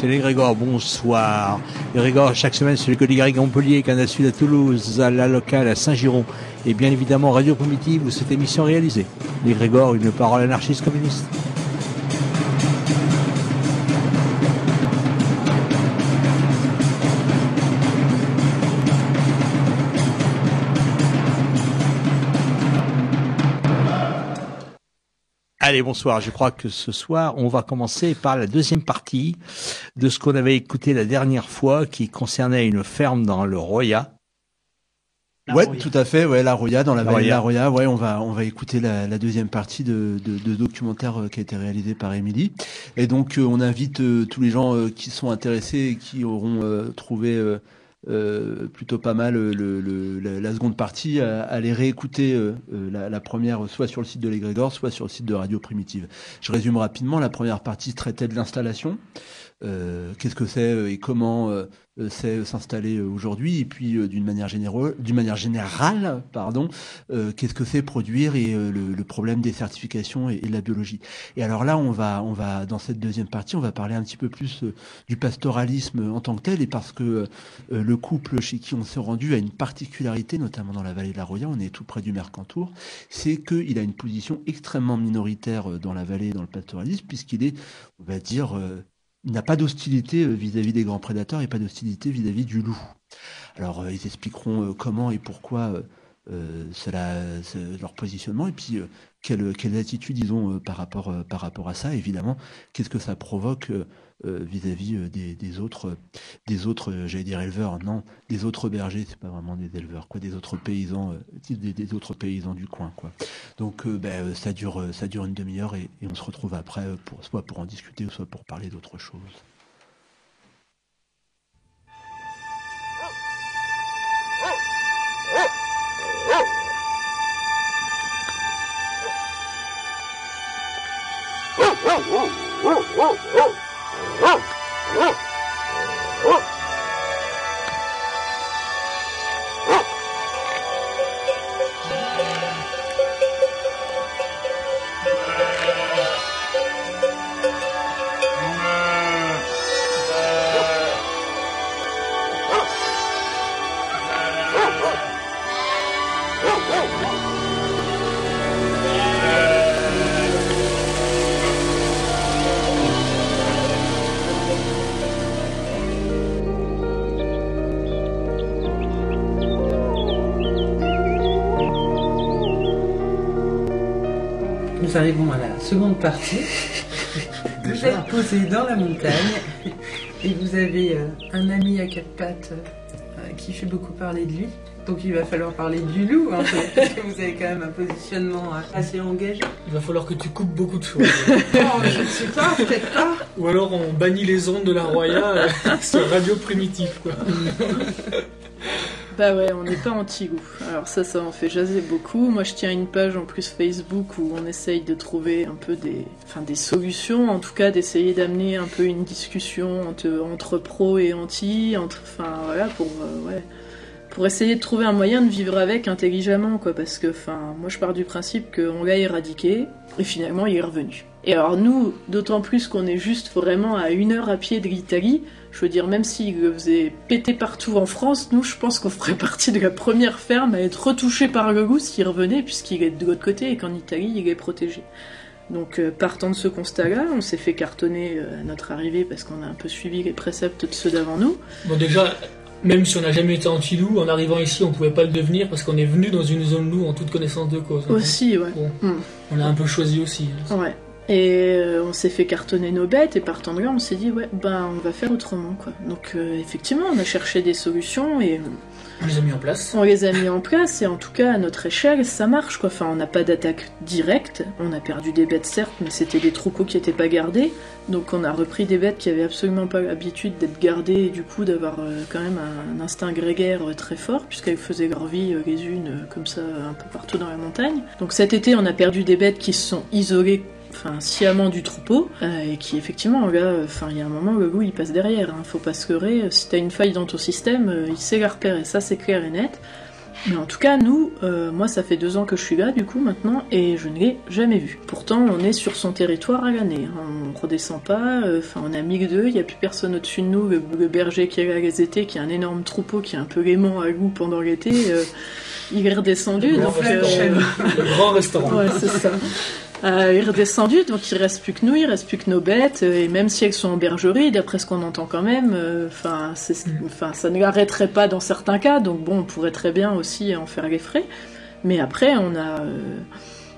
c'est les bonsoir. Les chaque semaine, c'est le Cody à Montpellier, Canal Sud à Toulouse, à la locale à Saint-Giron. Et bien évidemment, Radio Primitive, où cette émission réalisée. Les une parole anarchiste communiste. Allez, bonsoir. Je crois que ce soir, on va commencer par la deuxième partie de ce qu'on avait écouté la dernière fois, qui concernait une ferme dans le Roya. ouais, tout à fait. Ouais, la Roya, dans la vallée de la Roya. Ouais, on va on va écouter la, la deuxième partie de, de, de, documentaire euh, qui a été réalisé par Émilie. Et donc, euh, on invite euh, tous les gens qui sont intéressés et qui auront trouvé euh, plutôt pas mal le, le, la, seconde partie à, aller réécouter euh, la, première soit sur le site de l'égrégore soit sur le site de Radio Primitive. Je résume rapidement, la première partie traitait de l'installation, euh, qu'est-ce que c'est et comment euh, c'est s'installer euh, aujourd'hui? Et puis euh, d'une manière générale d'une manière générale pardon qu'est-ce que c'est produire et le, problème des certifications et, de la biologie? Et alors là on va on va dans cette deuxième partie on va parler un petit peu plus du pastoralisme en tant que tel et parce que le couple chez qui on s'est rendu a une particularité notamment dans la vallée de la Roya on est tout près du Mercantour c'est qu'il a une position extrêmement minoritaire dans la vallée dans le pastoralisme puisqu'il est on va dire n'a pas d'hostilité euh, vis-à-vis des grands prédateurs et pas d'hostilité vis-à-vis du loup. Alors euh, ils expliqueront euh, comment et pourquoi cela, leur positionnement et puis quelle, quelle attitude ils ont par, rapport, à ça. Évidemment, qu'est-ce que ça provoque vis-à-vis euh, des, autres, des autres, euh, j'allais dire éleveurs, non, des autres bergers, c'est pas vraiment des éleveurs, quoi, des autres paysans, des, autres paysans du coin, quoi. Donc, ben, ça dure, ça dure une demi-heure et, on se retrouve après, soit pour en discuter, soit pour parler d'autre chose. Oh! Nous arrivons à la seconde partie. Vous êtes posé dans la montagne et vous avez euh, un ami à quatre pattes euh, qui fait beaucoup parler de lui. Donc il va falloir parler du loup parce que vous avez quand même un positionnement euh, assez engagé. Il va falloir que tu coupes beaucoup de choses. non, je ne sais pas, peut-être pas. Ou alors on bannit les ondes de la Roya sur radio primitif, quoi. Bah ouais, on n'est pas anti-loup. Alors ça, ça en fait jaser beaucoup. Moi, je tiens une page en plus Facebook où on essaye de trouver un peu des, solutions, en tout cas d'essayer d'amener un peu une discussion entre, pro et anti, entre, enfin voilà, pour euh, pour essayer de trouver un moyen de vivre avec intelligemment, quoi. Parce que, enfin, moi je pars du principe qu'on l'a éradiqué et finalement il est revenu. Et alors nous, d'autant plus qu'on est juste vraiment à une heure à pied de l'Italie, je veux dire, même s'il le faisait péter partout en France, nous, je pense qu'on ferait partie de la première ferme à être retouché par le goût s'il revenait, puisqu'il est de l'autre côté et qu'en Italie, il est protégé. Donc, euh, partant de ce constat-là, on s'est fait cartonner euh, à notre arrivée parce qu'on a un peu suivi les préceptes de ceux d'avant nous. Bon, déjà, même si on n'a jamais été anti-loup, en arrivant ici, on pouvait pas le devenir parce qu'on est venu dans une zone loup en toute connaissance de cause. hein. Aussi, ouais. Bon, Mm. on a un peu choisi aussi. hein. Ouais. Et euh, on s'est fait cartonner nos bêtes, et partant de là, on s'est dit, ouais, ben, on va faire autrement, quoi. Donc, euh, effectivement, on a cherché des solutions, et On les a mis en place. on les a mis en place, et en tout cas, à notre échelle, ça marche, quoi. Enfin, on n'a pas d'attaque directe, on a perdu des bêtes, certes, mais c'était des troupeaux qui n'étaient pas gardés, donc on a repris des bêtes qui avaient absolument pas l'habitude d'être gardées, et du coup, d'avoir euh, quand même un, instinct grégaire très fort, puisqu'elles faisaient leur vie les unes, comme ça, un peu partout dans la montagne. Donc cet été, on a perdu des bêtes qui se sont isolées enfin sciemment du troupeau euh, et qui effectivement là euh, enfin il y a un moment le loup il passe derrière hein, faut pas se leurrer si t'as une faille dans ton système euh, il sait la repérer ça c'est clair et net. Mais en tout cas nous euh, moi ça fait deux ans que je suis là du coup maintenant et je ne l'ai jamais vu. Pourtant on est sur son territoire à l'année hein. on redescend pas euh, enfin on a 1002 il y a plus personne au-dessus de nous le, berger qui est là les étés qui a un énorme troupeau qui est un peu l'aimant à loup pendant l'été euh, il est redescendu Le grand donc, restaurant. euh, Le grand restaurant. Ouais, c'est ça. Euh, il est redescendu, donc il reste plus que nous, il reste plus que nos bêtes, euh, et même si elles sont en bergerie, d'après ce qu'on entend quand même, enfin, Mm. enfin, ça ne l'arrêterait pas dans certains cas, donc bon, on pourrait très bien aussi en faire les frais. Mais après, on a euh,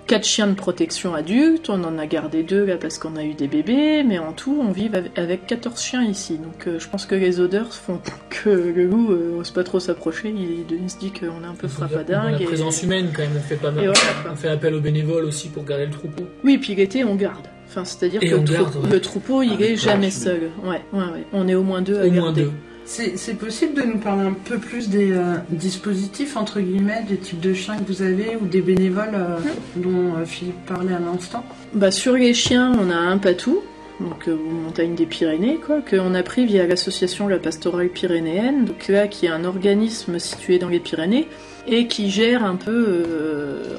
quatre chiens de protection adultes, on en a gardé deux là parce qu'on a eu des bébés, mais en tout, on vit avec- avec 14 chiens ici. Donc euh, je pense que les odeurs font que le loup euh, ose pas trop s'approcher, il, il se dit qu'on est un peu frappadingue. la et- présence humaine, quand même, on fait pas mal. voilà, on fait appel aux bénévoles aussi pour garder le troupeau. Oui, puis l'été, on garde. Enfin, c'est-à-dire que le, trou- garde, ouais. le troupeau, il Avec est jamais seul. Ouais, ouais, ouais. On est au moins deux à Au moins garder. deux. C'est possible de nous parler un peu plus des euh, dispositifs, entre guillemets, des types de chiens que vous avez ou des bénévoles euh, dont euh, Philippe parlait à l'instant? Bah, sur les chiens, on a un patou, donc aux montagnes des Pyrénées, quoi, qu'on a pris via l'association La Pastorale Pyrénéenne, donc là, qui est un organisme situé dans les Pyrénées et qui gère un peu,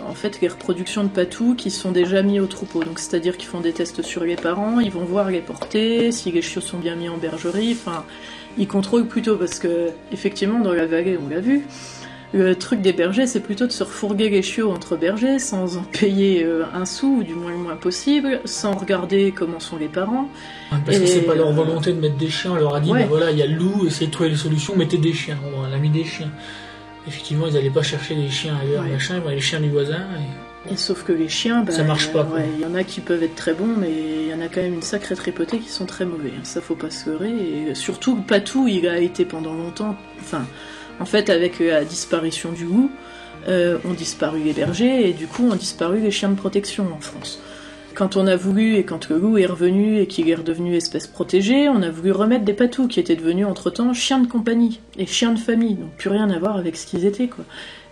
en fait, les reproductions de patous qui sont déjà mis au troupeau. Donc, c'est-à-dire qu'ils font des tests sur les parents, ils vont voir les portées, si les chiots sont bien mis en bergerie, enfin, ils contrôlent plutôt parce que, effectivement, dans la vallée, on l'a vu. Le truc des bergers, c'est plutôt de se refourguer les chiots entre bergers sans en payer euh, un sou, ou du moins le moins possible, sans regarder comment sont les parents. Parce que c'est pas leur volonté de mettre des chiens, on leur a dit, ouais. bah voilà, il y a le loup, essayez de trouver les solutions, mettez des chiens. Bon, on a mis des chiens. Effectivement, ils allaient pas chercher des chiens ailleurs, Ouais. machin, les chiens du voisin. et- Et sauf que les chiens, bah, Ça marche pas, ouais, Il y en a qui peuvent être très bons, mais il y en a quand même une sacrée tripotée qui sont très mauvais. Ça, faut pas se leurrer. Et surtout, patou, il a été pendant longtemps. Enfin, en fait, avec la disparition du loup, euh, ont disparu les bergers et du coup ont disparu les chiens de protection en France. Quand on a voulu et quand le loup est revenu et qu'il est redevenu espèce protégée, on a voulu remettre des patous qui étaient devenus entre-temps chiens de compagnie et chiens de famille, donc plus rien à voir avec ce qu'ils étaient quoi.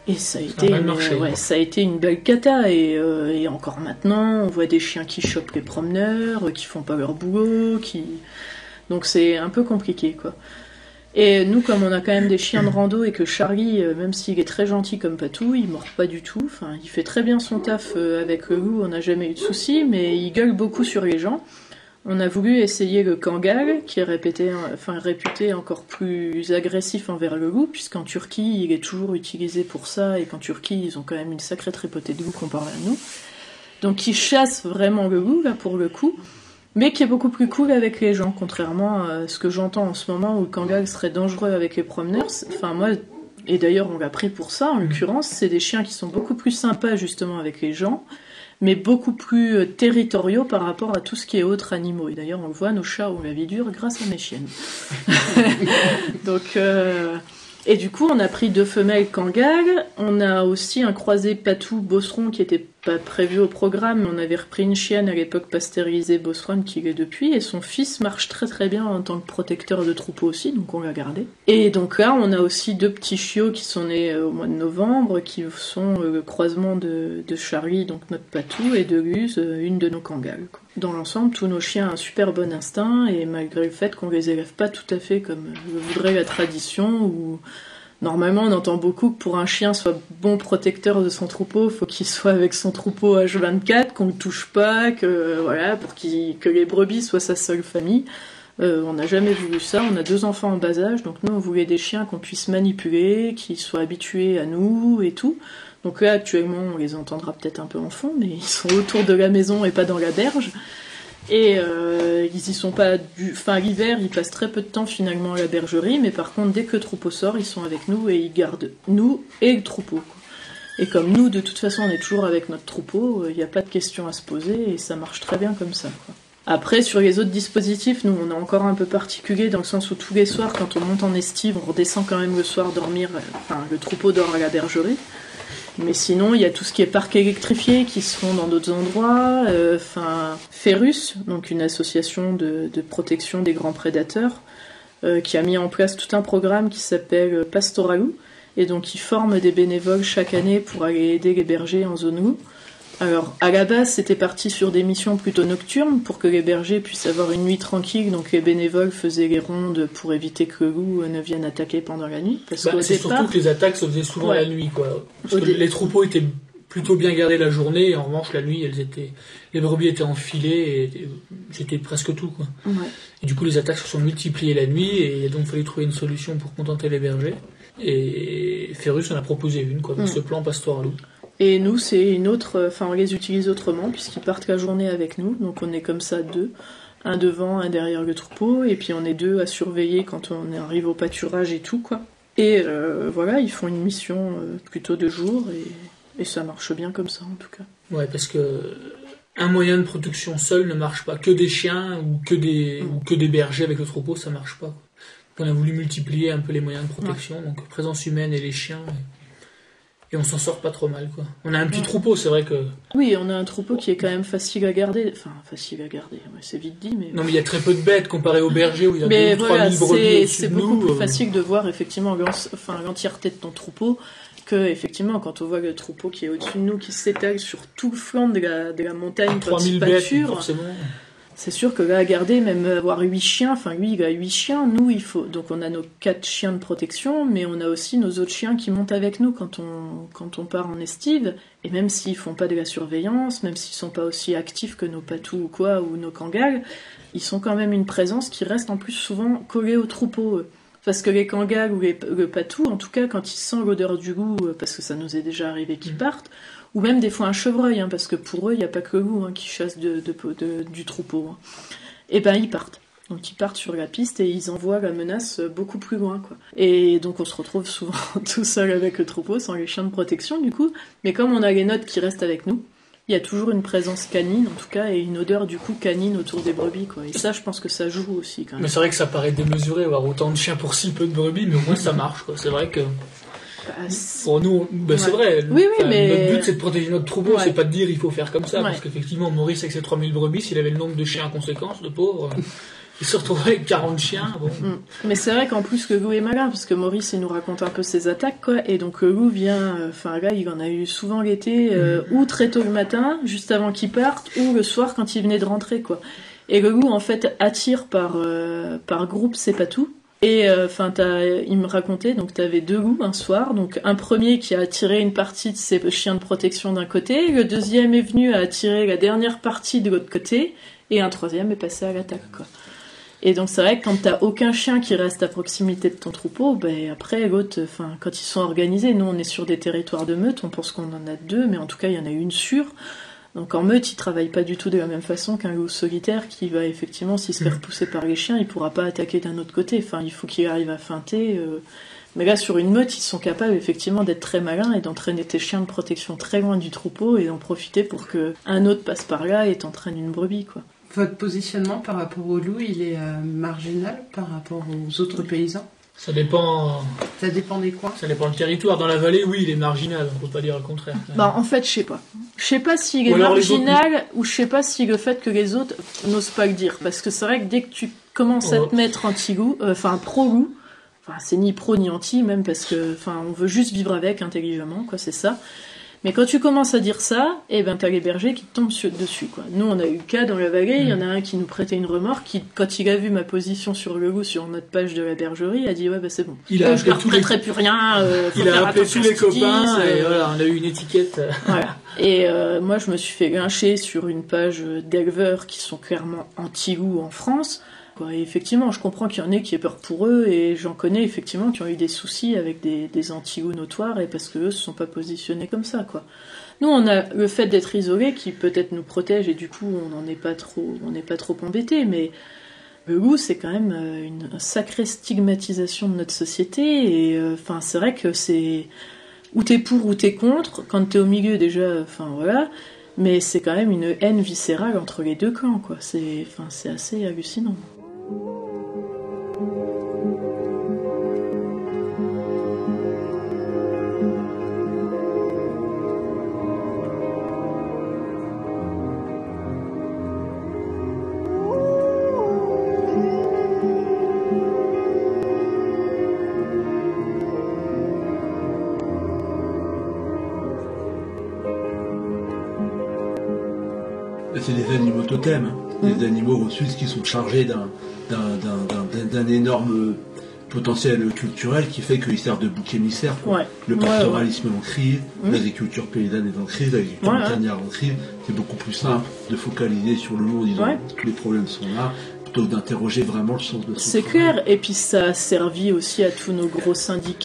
Et ça a été, une- marché, ouais, quoi. ça a été une belle cata et, euh, et encore maintenant, on voit des chiens qui chopent les promeneurs, euh, qui font pas leur boulot, qui donc c'est un peu compliqué quoi. Et nous, comme on a quand même des chiens de rando et que Charlie, euh, même s'il est très gentil comme Patou, il mord pas du tout. Enfin, il fait très bien son taf avec le loup, on n'a jamais eu de soucis, mais il gueule beaucoup sur les gens. On a voulu essayer le Kangal, qui est répété, enfin, réputé encore plus agressif envers le loup, puisqu'en Turquie, il est toujours utilisé pour ça, et qu'en Turquie, ils ont quand même une sacrée tripotée de loups comparé à nous. Donc, il chasse vraiment le loup, là, pour le coup mais qui est beaucoup plus cool avec les gens, contrairement à ce que j'entends en ce moment où le Kangal serait dangereux avec les promeneurs. Enfin, moi, et d'ailleurs, on l'a pris pour ça, en l'occurrence, c'est des chiens qui sont beaucoup plus sympas justement avec les gens, mais beaucoup plus euh, territoriaux par rapport à tout ce qui est autres animaux. Et d'ailleurs, on le voit, nos chats ont la vie dure grâce à mes chiennes. Donc, euh, et du coup, on a pris deux femelles Kangal. On a aussi un croisé patou bosseron qui était pas prévu au programme, on avait repris une chienne à l'époque pasteurisée bosseron qui l'est depuis, et son fils marche très très bien en tant que protecteur de troupeau aussi, donc on l'a gardé. Et donc là, on a aussi deux petits chiots qui sont nés euh, au mois de novembre, qui sont euh, le croisement de, de Charlie, donc notre patou, et de Luz, euh, une de nos Kangals. Dans l'ensemble, tous nos chiens ont un super bon instinct, et malgré le fait qu'on les élève pas tout à fait comme le voudrait la tradition, ou Normalement, on entend beaucoup que pour un chien soit bon protecteur de son troupeau, faut qu'il soit avec son troupeau H24, qu'on le touche pas, que voilà, pour qu'il que les brebis soient sa seule famille. Euh, on n'a jamais voulu ça. On a deux enfants en bas âge, donc nous on voulait des chiens qu'on puisse manipuler, qui soient habitués à nous et tout. Donc là actuellement on les entendra peut-être un peu en fond, mais ils sont autour de la maison et pas dans la berge. Et euh, ils y sont pas du. Enfin, l'hiver, ils passent très peu de temps finalement à la bergerie, mais par contre, dès que le troupeau sort, ils sont avec nous et ils gardent nous et le troupeau. Et comme nous, de toute façon, on est toujours avec notre troupeau, il n'y a pas de question à se poser et ça marche très bien comme ça. Après, sur les autres dispositifs, nous, on est encore un peu particulier dans le sens où tous les soirs, quand on monte en estive, on redescend quand même le soir dormir. euh, Enfin, le troupeau dort à la bergerie. Mais sinon, il y a tout ce qui est parc électrifié qui se font dans d'autres endroits. euh, Enfin, Ferrus, donc une association de, protection des grands prédateurs, euh, qui a mis en place tout un programme qui s'appelle Pastoralou. Et donc, ils forment des bénévoles chaque année pour aller aider les bergers en zone loup. Alors, à la base, c'était parti sur des missions plutôt nocturnes pour que les bergers puissent avoir une nuit tranquille. Donc, les bénévoles faisaient les rondes pour éviter que le loup euh, ne vienne attaquer pendant la nuit. Parce Bah, c'est départ, surtout que les attaques se faisaient souvent Ouais. la nuit, quoi. Parce Au que dé- les troupeaux étaient plutôt bien gardés la journée, et en revanche, la nuit, elles étaient, les brebis étaient enfilées, et, c'était presque tout, quoi. Ouais. Et du coup, les attaques se sont multipliées la nuit, et il a donc fallu trouver une solution pour contenter les bergers. Et Ferrus en a proposé une, quoi, avec Mm. ce plan pastoral. Et nous, c'est une autre. Enfin, on les utilise autrement, puisqu'ils partent la journée avec nous. Donc, on est comme ça deux. Un devant, un derrière le troupeau. Et puis, on est deux à surveiller quand on arrive au pâturage et tout, quoi. Et euh, voilà, ils font une mission euh, plutôt de jour. Et, et ça marche bien comme ça, en tout cas. Ouais, parce que un moyen de production seul ne marche pas. Que des chiens ou que des, ou que des bergers avec le troupeau, ça marche pas. On a voulu multiplier un peu les moyens de protection, donc présence humaine et les chiens. Et, et on s'en sort pas trop mal, quoi. On a un petit Ouais. troupeau, c'est vrai que. Oui, on a un troupeau qui est quand même facile à garder. Enfin, facile à garder, c'est vite dit, mais. Non, mais il y a très peu de bêtes comparé aux bergers où il y a Mais 2 ou 3 voilà, 000 brebis c'est beaucoup nous. plus euh, facile de voir effectivement l'entièreté de ton troupeau que effectivement quand on voit le troupeau qui est au-dessus de nous, qui s'étale sur tout le flanc de la, de la montagne quand 3000 il bêtes, forcément. C'est sûr que là à garder, même avoir 8 chiens, enfin lui il a 8 chiens, nous il faut. Donc on a nos 4 chiens de protection, mais on a aussi nos autres chiens qui montent avec nous quand on, quand on part en estive. Et même s'ils font pas de la surveillance, même s'ils sont pas aussi actifs que nos patous ou quoi, ou nos kangals, ils sont quand même une présence qui reste en plus souvent collée au troupeau. eux. Parce que les kangals ou les, le patou, en tout cas, quand ils sentent l'odeur du goût, euh, parce que ça nous est déjà arrivé qu'ils partent, ou même des fois un chevreuil, hein, parce que pour eux, il n'y a pas que goût hein, qui chasse de, de- de- du troupeau. hein. Et ben ils partent. Donc ils partent sur la piste et ils envoient la menace euh, beaucoup plus loin. Quoi. Et donc on se retrouve souvent tout seul avec le troupeau, sans les chiens de protection du coup. Mais comme on a les notes qui restent avec nous, il y a toujours une présence canine en tout cas et une odeur du coup canine autour des brebis. Quoi. Et ça je pense que ça joue aussi quand même. Mais c'est vrai que ça paraît démesuré avoir autant de chiens pour si peu de brebis, mais au moins ça marche, quoi. C'est vrai que. Bah, c'est- Pour nous, bah, c'est vrai. Oui, mais- Notre but, c'est de protéger notre troupeau, c'est pas de dire il faut faire comme ça. Parce qu'effectivement, Maurice, avec ses 3000 brebis, s'il avait le nombre de chiens en conséquence, le pauvre, euh, il se retrouvait avec 40 chiens. Bon. Mm. Mais c'est vrai qu'en plus le loup est malin, parce que Maurice il nous raconte un peu ses attaques, quoi. Et donc le loup vient, euh, enfin là il en a eu souvent l'été, euh, ou très tôt le matin, juste avant qu'il parte, ou le soir quand il venait de rentrer, quoi. Et le loup en fait attire par euh, par groupe ses patous. Et euh, enfin, il me racontait, donc t'avais deux loups un soir, donc un premier qui a attiré une partie de ses chiens de protection d'un côté, le deuxième est venu à attirer la dernière partie de l'autre côté, et un troisième est passé à l'attaque. Et donc c'est vrai que quand t'as aucun chien qui reste à proximité de ton troupeau, ben après l'autre, enfin quand ils sont organisés, nous on est sur des territoires de meute, on pense qu'on en a deux, mais en tout cas il y en a une sûre. Donc en meute, ils travaillent pas du tout de la même façon qu'un loup solitaire qui va effectivement, s'il se fait repousser par les chiens, il pourra pas attaquer d'un autre côté. Enfin, il faut qu'il arrive à feinter. euh. Mais là, sur une meute, ils sont capables effectivement d'être très malins et d'entraîner tes chiens de protection très loin du troupeau et d'en profiter pour que un autre passe par là et t'entraîne une brebis, quoi. Votre positionnement par rapport au loup, il est euh, marginal par rapport aux autres paysans? Ça dépend, Ça dépend des coins ça dépend le territoire. Dans la vallée, oui, il est marginal, on peut pas dire le contraire. Bah en fait, je sais pas. Je sais pas s'il est Ou alors les marginal ou je sais pas si le fait que les autres n'osent pas le dire. Parce que c'est vrai que dès que tu commences à Ouais. te mettre anti-goût, euh, enfin pro-goût, enfin c'est ni pro ni anti même parce que enfin on veut juste vivre avec intelligemment quoi, c'est ça. Mais quand tu commences à dire ça, eh ben t'as les bergers qui te tombent dessus quoi. Nous on a eu le cas dans la vallée, il y en a un qui nous prêtait une remorque, qui quand il a vu ma position sur le loup sur notre page de la bergerie, a dit ouais bah c'est bon. Il a Euh, je appelé leur tous les- prêterai plus rien. euh, Il a appelé tous les copains et euh, voilà, on a eu une étiquette. voilà. Et euh, moi, je me suis fait lyncher sur une page d'éleveurs qui sont clairement anti-loup en France. Et effectivement, je comprends qu'il y en ait qui aient peur pour eux, et j'en connais effectivement qui ont eu des soucis avec des, des anti-loups notoires, et parce qu'eux se sont pas positionnés comme ça. quoi. Nous, on a le fait d'être isolés qui peut-être nous protège, et du coup, on n'en est pas trop, on n'est pas trop embêté, mais le loup, c'est quand même euh, une sacrée stigmatisation de notre société, et euh, enfin, c'est vrai que c'est ou t'es pour ou t'es contre. Quand t'es au milieu déjà, enfin voilà. Mais c'est quand même une haine viscérale entre les deux camps, quoi. C'est, enfin, c'est assez hallucinant. C'est des animaux totems. Des animaux en Suisse qui sont chargés d'un, d'un, d'un, d'un- d'un énorme potentiel culturel qui fait qu'ils servent de bouc émissaire. Ouais. Le Ouais, pastoralisme est en crise, Mm. l'agriculture paysanne est en crise, l'agriculture Ouais, ouais. montagnarde en crise. C'est beaucoup plus simple de focaliser sur le en disant Ouais. tous les problèmes sont là, plutôt que d'interroger vraiment le sens de C'est clair. Et puis ça a servi aussi à tous nos gros syndicats.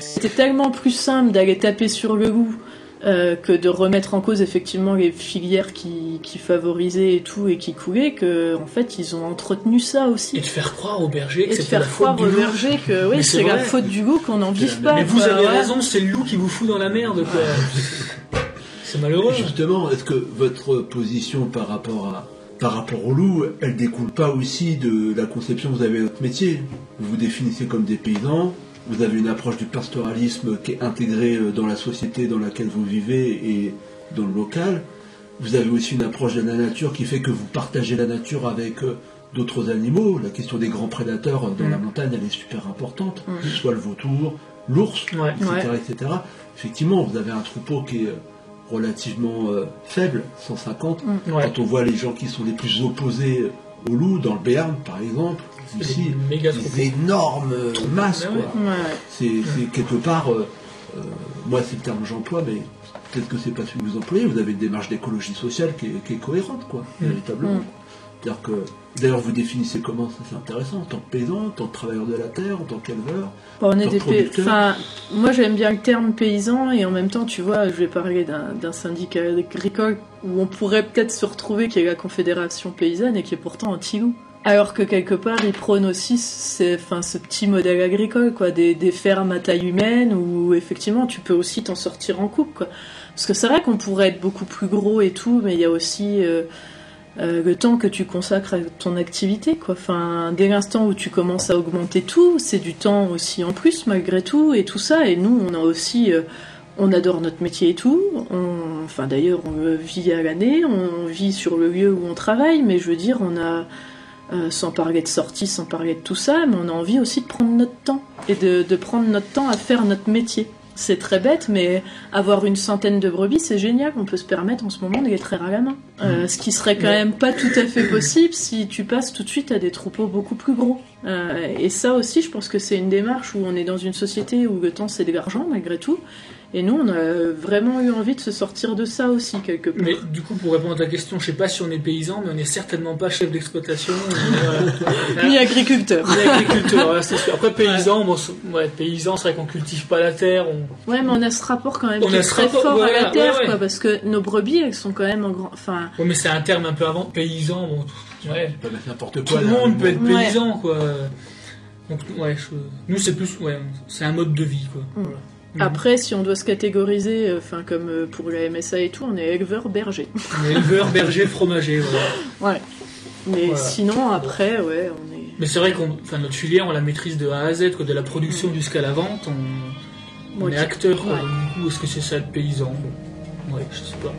C'était tellement plus simple d'aller taper sur le loup euh, que de remettre en cause effectivement les filières qui, qui favorisaient et tout et qui coulaient que en fait ils ont entretenu ça aussi. Et de faire croire aux bergers que Et de c'était la faire faute croire du aux loup. bergers que oui, c'est c'est la faute du loup qu'on n'en vive pas. Mais vous quoi, avez ouais. raison, c'est le loup qui vous fout dans la merde, quoi. c'est malheureux. Justement, est-ce que votre position par rapport à par rapport au loup, elle découle pas aussi de la conception que vous avez de votre métier? Vous vous définissez comme des paysans, vous avez une approche du pastoralisme qui est intégrée euh, dans la société dans laquelle vous vivez et dans le local. Vous avez aussi une approche de la nature qui fait que vous partagez la nature avec euh, d'autres animaux. La question des grands prédateurs euh, dans Mm. la montagne, elle est super importante, Mm. que ce soit le vautour, l'ours, Ouais. etc., etc. Effectivement, vous avez un troupeau qui est relativement euh, faible, 150. Ouais. Quand on voit les gens qui sont les plus opposés au loup, dans le Béarn par exemple, C'est ici, des énormes masses. Ouais, quoi. C'est c'est quelque part, euh, euh, moi c'est le terme que j'emploie, mais peut-être que c'est pas celui que vous employez, vous avez une démarche d'écologie sociale qui est, qui est cohérente, quoi, Mm. véritablement. Mm. C'est-à-dire que, d'ailleurs vous définissez comment, ça c'est intéressant, en tant que paysan, en tant que travailleur de la terre, en tant qu'éleveur. Bon, on est Leur des pay- producteur. enfin, moi j'aime bien le terme paysan et en même temps, tu vois, je vais parler d'un d'un syndicat agricole où on pourrait peut-être se retrouver qui est la Confédération paysanne et qui est pourtant anti-loup. Alors que quelque part, ils prônent aussi enfin, ce petit modèle agricole, quoi, des, des fermes à taille humaine où effectivement tu peux aussi t'en sortir en quoi. Parce que c'est vrai qu'on pourrait être beaucoup plus gros et tout, mais il y a aussi euh, euh, le temps que tu consacres à ton activité, quoi. Enfin, dès l'instant où tu commences à augmenter tout, c'est du temps aussi en plus, malgré tout, et tout ça. Et nous, on a aussi, euh, on adore notre métier et tout. On, enfin, d'ailleurs, on vit à l'année, on vit sur le lieu où on travaille, mais je veux dire, on a, euh, sans parler de sortie, sans parler de tout ça, mais on a envie aussi de prendre notre temps et de, de prendre notre temps à faire notre métier. C'est très bête, mais avoir une centaine de brebis, c'est génial. On peut se permettre en ce moment de les traire à la main. Euh, ce qui serait quand même pas tout à fait possible si tu passes tout de suite à des troupeaux beaucoup plus gros. Euh, et ça aussi, je pense que c'est une démarche où on est dans une société où le temps c'est de l'argent malgré tout. Et nous, on a vraiment eu envie de se sortir de ça aussi quelque part. Mais du coup, pour répondre à ta question, je sais pas si on est paysan, mais on n'est certainement pas chef d'exploitation. ni, euh, Ni agriculteur. ni agriculteur, voilà, c'est sûr. Après, paysan, bon, c'est- ouais, paysan, c'est vrai qu'on cultive pas la terre. On... Ouais, mais on a ce rapport quand même On qui est très rapport, fort à la terre, ouais, ouais. quoi, parce que nos brebis, elles sont quand même en grand. Enfin, Ouais, mais c'est un terme un peu avant. Paysan, bon, ouais. N'importe Tout quoi. le là, monde peut être Ouais. paysan, quoi. Donc, ouais, je- nous, c'est plus, ouais, c'est un mode de vie, quoi. Mm. Voilà. Mhm. après, si on doit se catégoriser, euh, enfin comme euh, pour la MSA et tout, on est éleveur berger. On est éleveur, berger, fromager, voilà. Ouais. Mais Voilà. sinon, après, ouais, on est. Mais c'est vrai qu'on, enfin, notre filière, on la maîtrise de A à Z, quoi, de la production jusqu'à la vente, on, on est acteur, quoi. Ouais. Du coup, est-ce que c'est ça être paysan Bon. Ouais, je sais pas.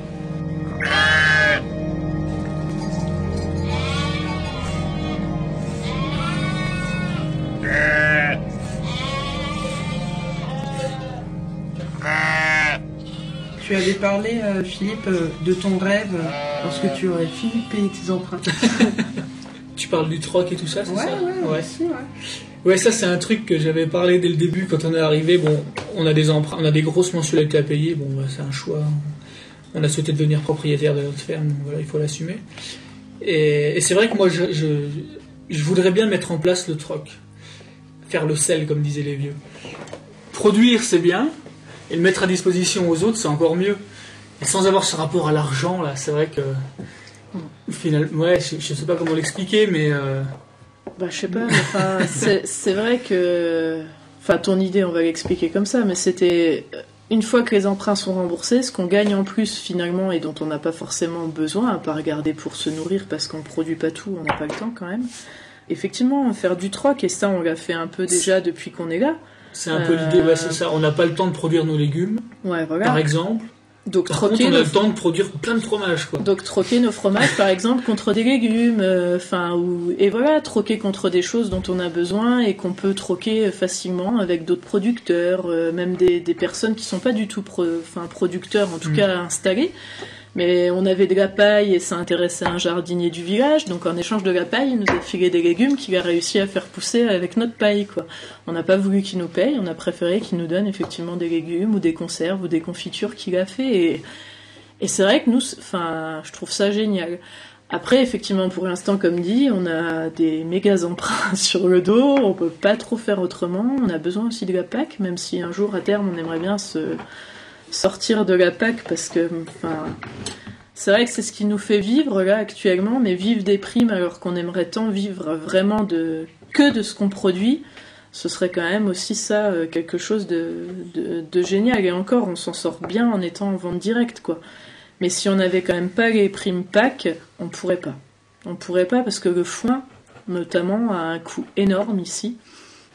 Tu avais parlé, euh, Philippe, euh, de ton rêve euh, lorsque tu aurais fini de payer tes emprunts. Tu parles du troc et tout ça, c'est ouais, ça ouais, aussi, ouais. Ouais, ça c'est un truc que j'avais parlé dès le début quand on est arrivé. Bon, on a des emprunts, on a des grosses mensualités à payer. Bon, bah, c'est un choix. On a souhaité devenir propriétaire de notre ferme, donc voilà, il faut l'assumer. Et, et c'est vrai que moi, je, je, je voudrais bien mettre en place le troc, faire le sel, comme disaient les vieux. Produire, c'est bien, et le mettre à disposition aux autres, c'est encore mieux. Et sans avoir ce rapport à l'argent, là, c'est vrai que finalement, ouais, je, je sais pas comment l'expliquer, mais euh, Bah, je sais pas, enfin, c'est c'est vrai que. Enfin, ton idée, on va l'expliquer comme ça, mais c'était. Une fois que les emprunts sont remboursés, ce qu'on gagne en plus finalement et dont on n'a pas forcément besoin, à part regarder pour se nourrir parce qu'on produit pas tout, on n'a pas le temps quand même. Effectivement, faire du troc, et ça on l'a fait un peu déjà depuis qu'on est là. C'est un peu Euh, l'idée. Ouais, c'est ça. On n'a pas le temps de produire nos légumes, Ouais, voilà. par exemple. Donc Par contre, troquer, on a nos... le temps de produire plein de fromages, quoi. donc troquer nos fromages par exemple contre des légumes, euh, enfin ou et voilà troquer contre des choses dont on a besoin et qu'on peut troquer facilement avec d'autres producteurs, euh, même des, des personnes qui sont pas du tout pro- enfin producteurs en tout Mm. cas installés. Mais on avait de la paille et ça intéressait un jardinier du village, donc en échange de la paille, il nous a filé des légumes qu'il a réussi à faire pousser avec notre paille, quoi. On n'a pas voulu qu'il nous paye, on a préféré qu'il nous donne effectivement des légumes ou des conserves ou des confitures qu'il a fait. Et, c'est vrai que nous, enfin, je trouve ça génial. Après, effectivement, pour l'instant, comme dit, on a des méga emprunts sur le dos, on peut pas trop faire autrement. On a besoin aussi de la PAC, même si un jour, à terme, on aimerait bien se sortir de la PAC parce que, enfin, c'est vrai que c'est ce qui nous fait vivre là actuellement, mais vivre des primes alors qu'on aimerait tant vivre vraiment de que de ce qu'on produit, ce serait quand même aussi ça euh, quelque chose de, génial. Et encore, on s'en sort bien en étant en vente directe, quoi. Mais si on n'avait quand même pas les primes PAC, on pourrait pas. On pourrait pas parce que le foin, notamment, a un coût énorme ici.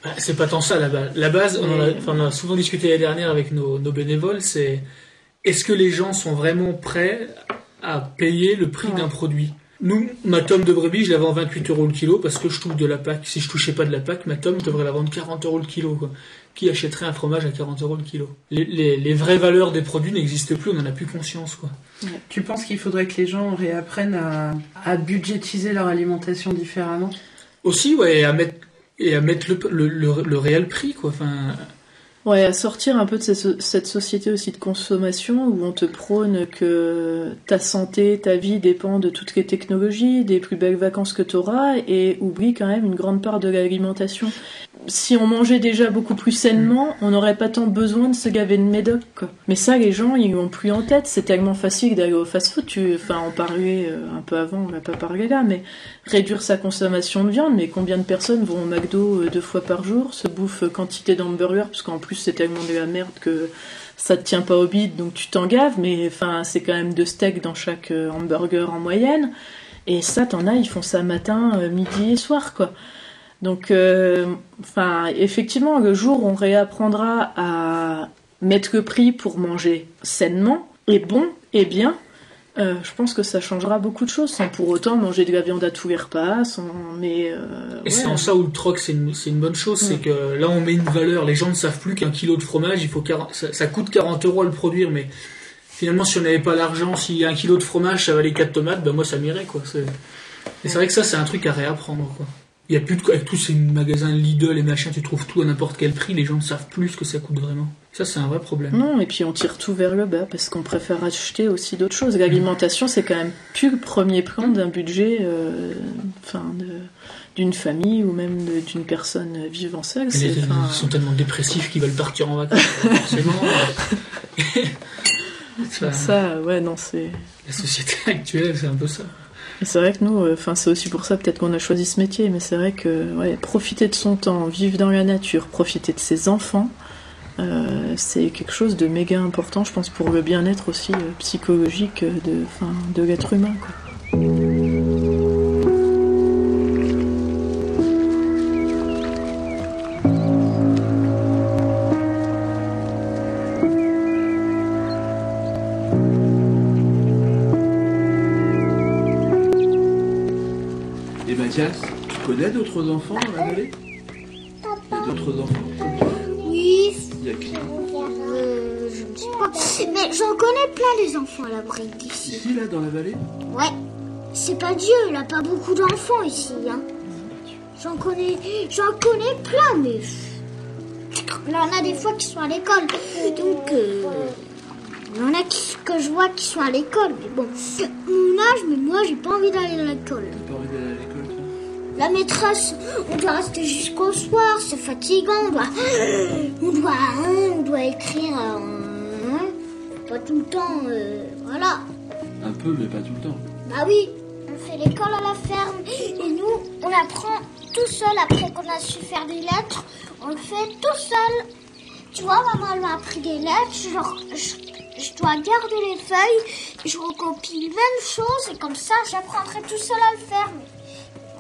Ah, C'est pas tant ça la base. La base, on, en a, enfin, on a souvent discuté l'année dernière avec nos, nos bénévoles, c'est est-ce que les gens sont vraiment prêts à payer le prix Ouais. d'un produit? Nous, ma tome de brebis, je la vends 28 euros le kilo parce que je touche de la PAC. Si je touchais pas de la PAC, ma tome, je devrais la vendre 40 euros le kilo. Quoi. Qui achèterait un fromage à 40 euros le kilo? Les, les, les vraies valeurs des produits n'existent plus, on en a plus conscience. Quoi. Tu penses qu'il faudrait que les gens réapprennent à, à budgétiser leur alimentation différemment? Aussi, ouais, à mettre, et à mettre le, le, le, réel prix. Quoi. Enfin, Ouais, à sortir un peu de cette, cette société aussi de consommation où on te prône que ta santé, ta vie dépend de toutes les technologies, des plus belles vacances que tu auras et oublie quand même une grande part de l'alimentation. Si on mangeait déjà beaucoup plus sainement, on n'aurait pas tant besoin de se gaver de médoc. Mais ça, les gens, ils l'ont plus en tête. C'est tellement facile d'aller au fast-food. Tu... Enfin, en parlait euh, un peu avant, on va pas parler là, mais réduire sa consommation de viande. Mais combien de personnes vont au McDo euh, deux fois par jour, se bouffent euh, quantité d'hamburgers, parce qu'en plus c'est tellement de la merde que ça te tient pas au bide, donc tu t'en gaves. Mais enfin, c'est quand même deux steaks dans chaque hamburger en moyenne. Et ça, t'en as, ils font ça matin, midi et soir, quoi. Donc, euh, enfin, effectivement, le jour où on réapprendra à mettre le prix pour manger sainement et bon et bien, euh, je pense que ça changera beaucoup de choses, sans pour autant manger de la viande à tous les repas, sans... mais... euh, Et ouais. c'est en ça où le troc c'est une, une bonne chose, Mm. c'est que là on met une valeur, les gens ne savent plus qu'un kilo de fromage, il faut 40 ça, ça coûte 40 euros à le produire, mais finalement si on n'avait pas l'argent, a un kilo de fromage, ça valait 4 tomates, ben moi ça m'irait quoi. Et c'est vrai que ça c'est un truc à réapprendre quoi. Il y a plus de avec tous ces magasins Lidl et machin, tu trouves tout à n'importe quel prix, les gens ne savent plus ce que ça coûte vraiment. Ça c'est un vrai problème. Non, et puis on tire tout vers le bas parce qu'on préfère acheter aussi d'autres choses. L'alimentation, c'est quand même plus le premier plan d'un budget, euh, enfin, d'une famille ou même d'une personne vivant seule. Les- enfin, ils sont tellement dépressifs qu'ils veulent partir en vacances, forcément. Ça- ça, ouais, non, c'est. La société actuelle, c'est un peu ça. C'est vrai que nous, euh, enfin, c'est aussi pour ça peut-être qu'on a choisi ce métier, mais c'est vrai que ouais, profiter de son temps, vivre dans la nature, profiter de ses enfants, euh, c'est quelque chose de méga important, je pense, pour le bien-être aussi euh, psychologique euh, de, de l'être humain. Quoi. Connais d'autres enfants dans la vallée Il y a d'autres enfants Oui, Il y a qui euh, je ne sais pas. Mais j'en connais plein les enfants à la brique d'ici. Ici, là, dans la vallée Ouais. C'est pas Dieu, il a pas beaucoup d'enfants ici. Hein. J'en connais, j'en connais plein, mais il y en a des fois qui sont à l'école. Donc, euh, il y en a qui, que je vois qui sont à l'école. Mais bon, mon âge, mais moi, j'ai pas envie d'aller à l'école. T'as pas envie d'aller à l'école, toi La maîtresse, on doit rester jusqu'au soir, c'est fatigant. On doit, on doit, hein, on doit écrire. hein, pas tout le temps, euh, voilà. Un peu, mais pas tout le temps. Bah oui, on fait l'école à la ferme et nous, on apprend tout seul après qu'on a su faire des lettres. On le fait tout seul. Tu vois, maman, elle m'a appris des lettres. Je- je dois garder les feuilles. Je recopie les mêmes choses et comme ça, j'apprendrai tout seul à le faire.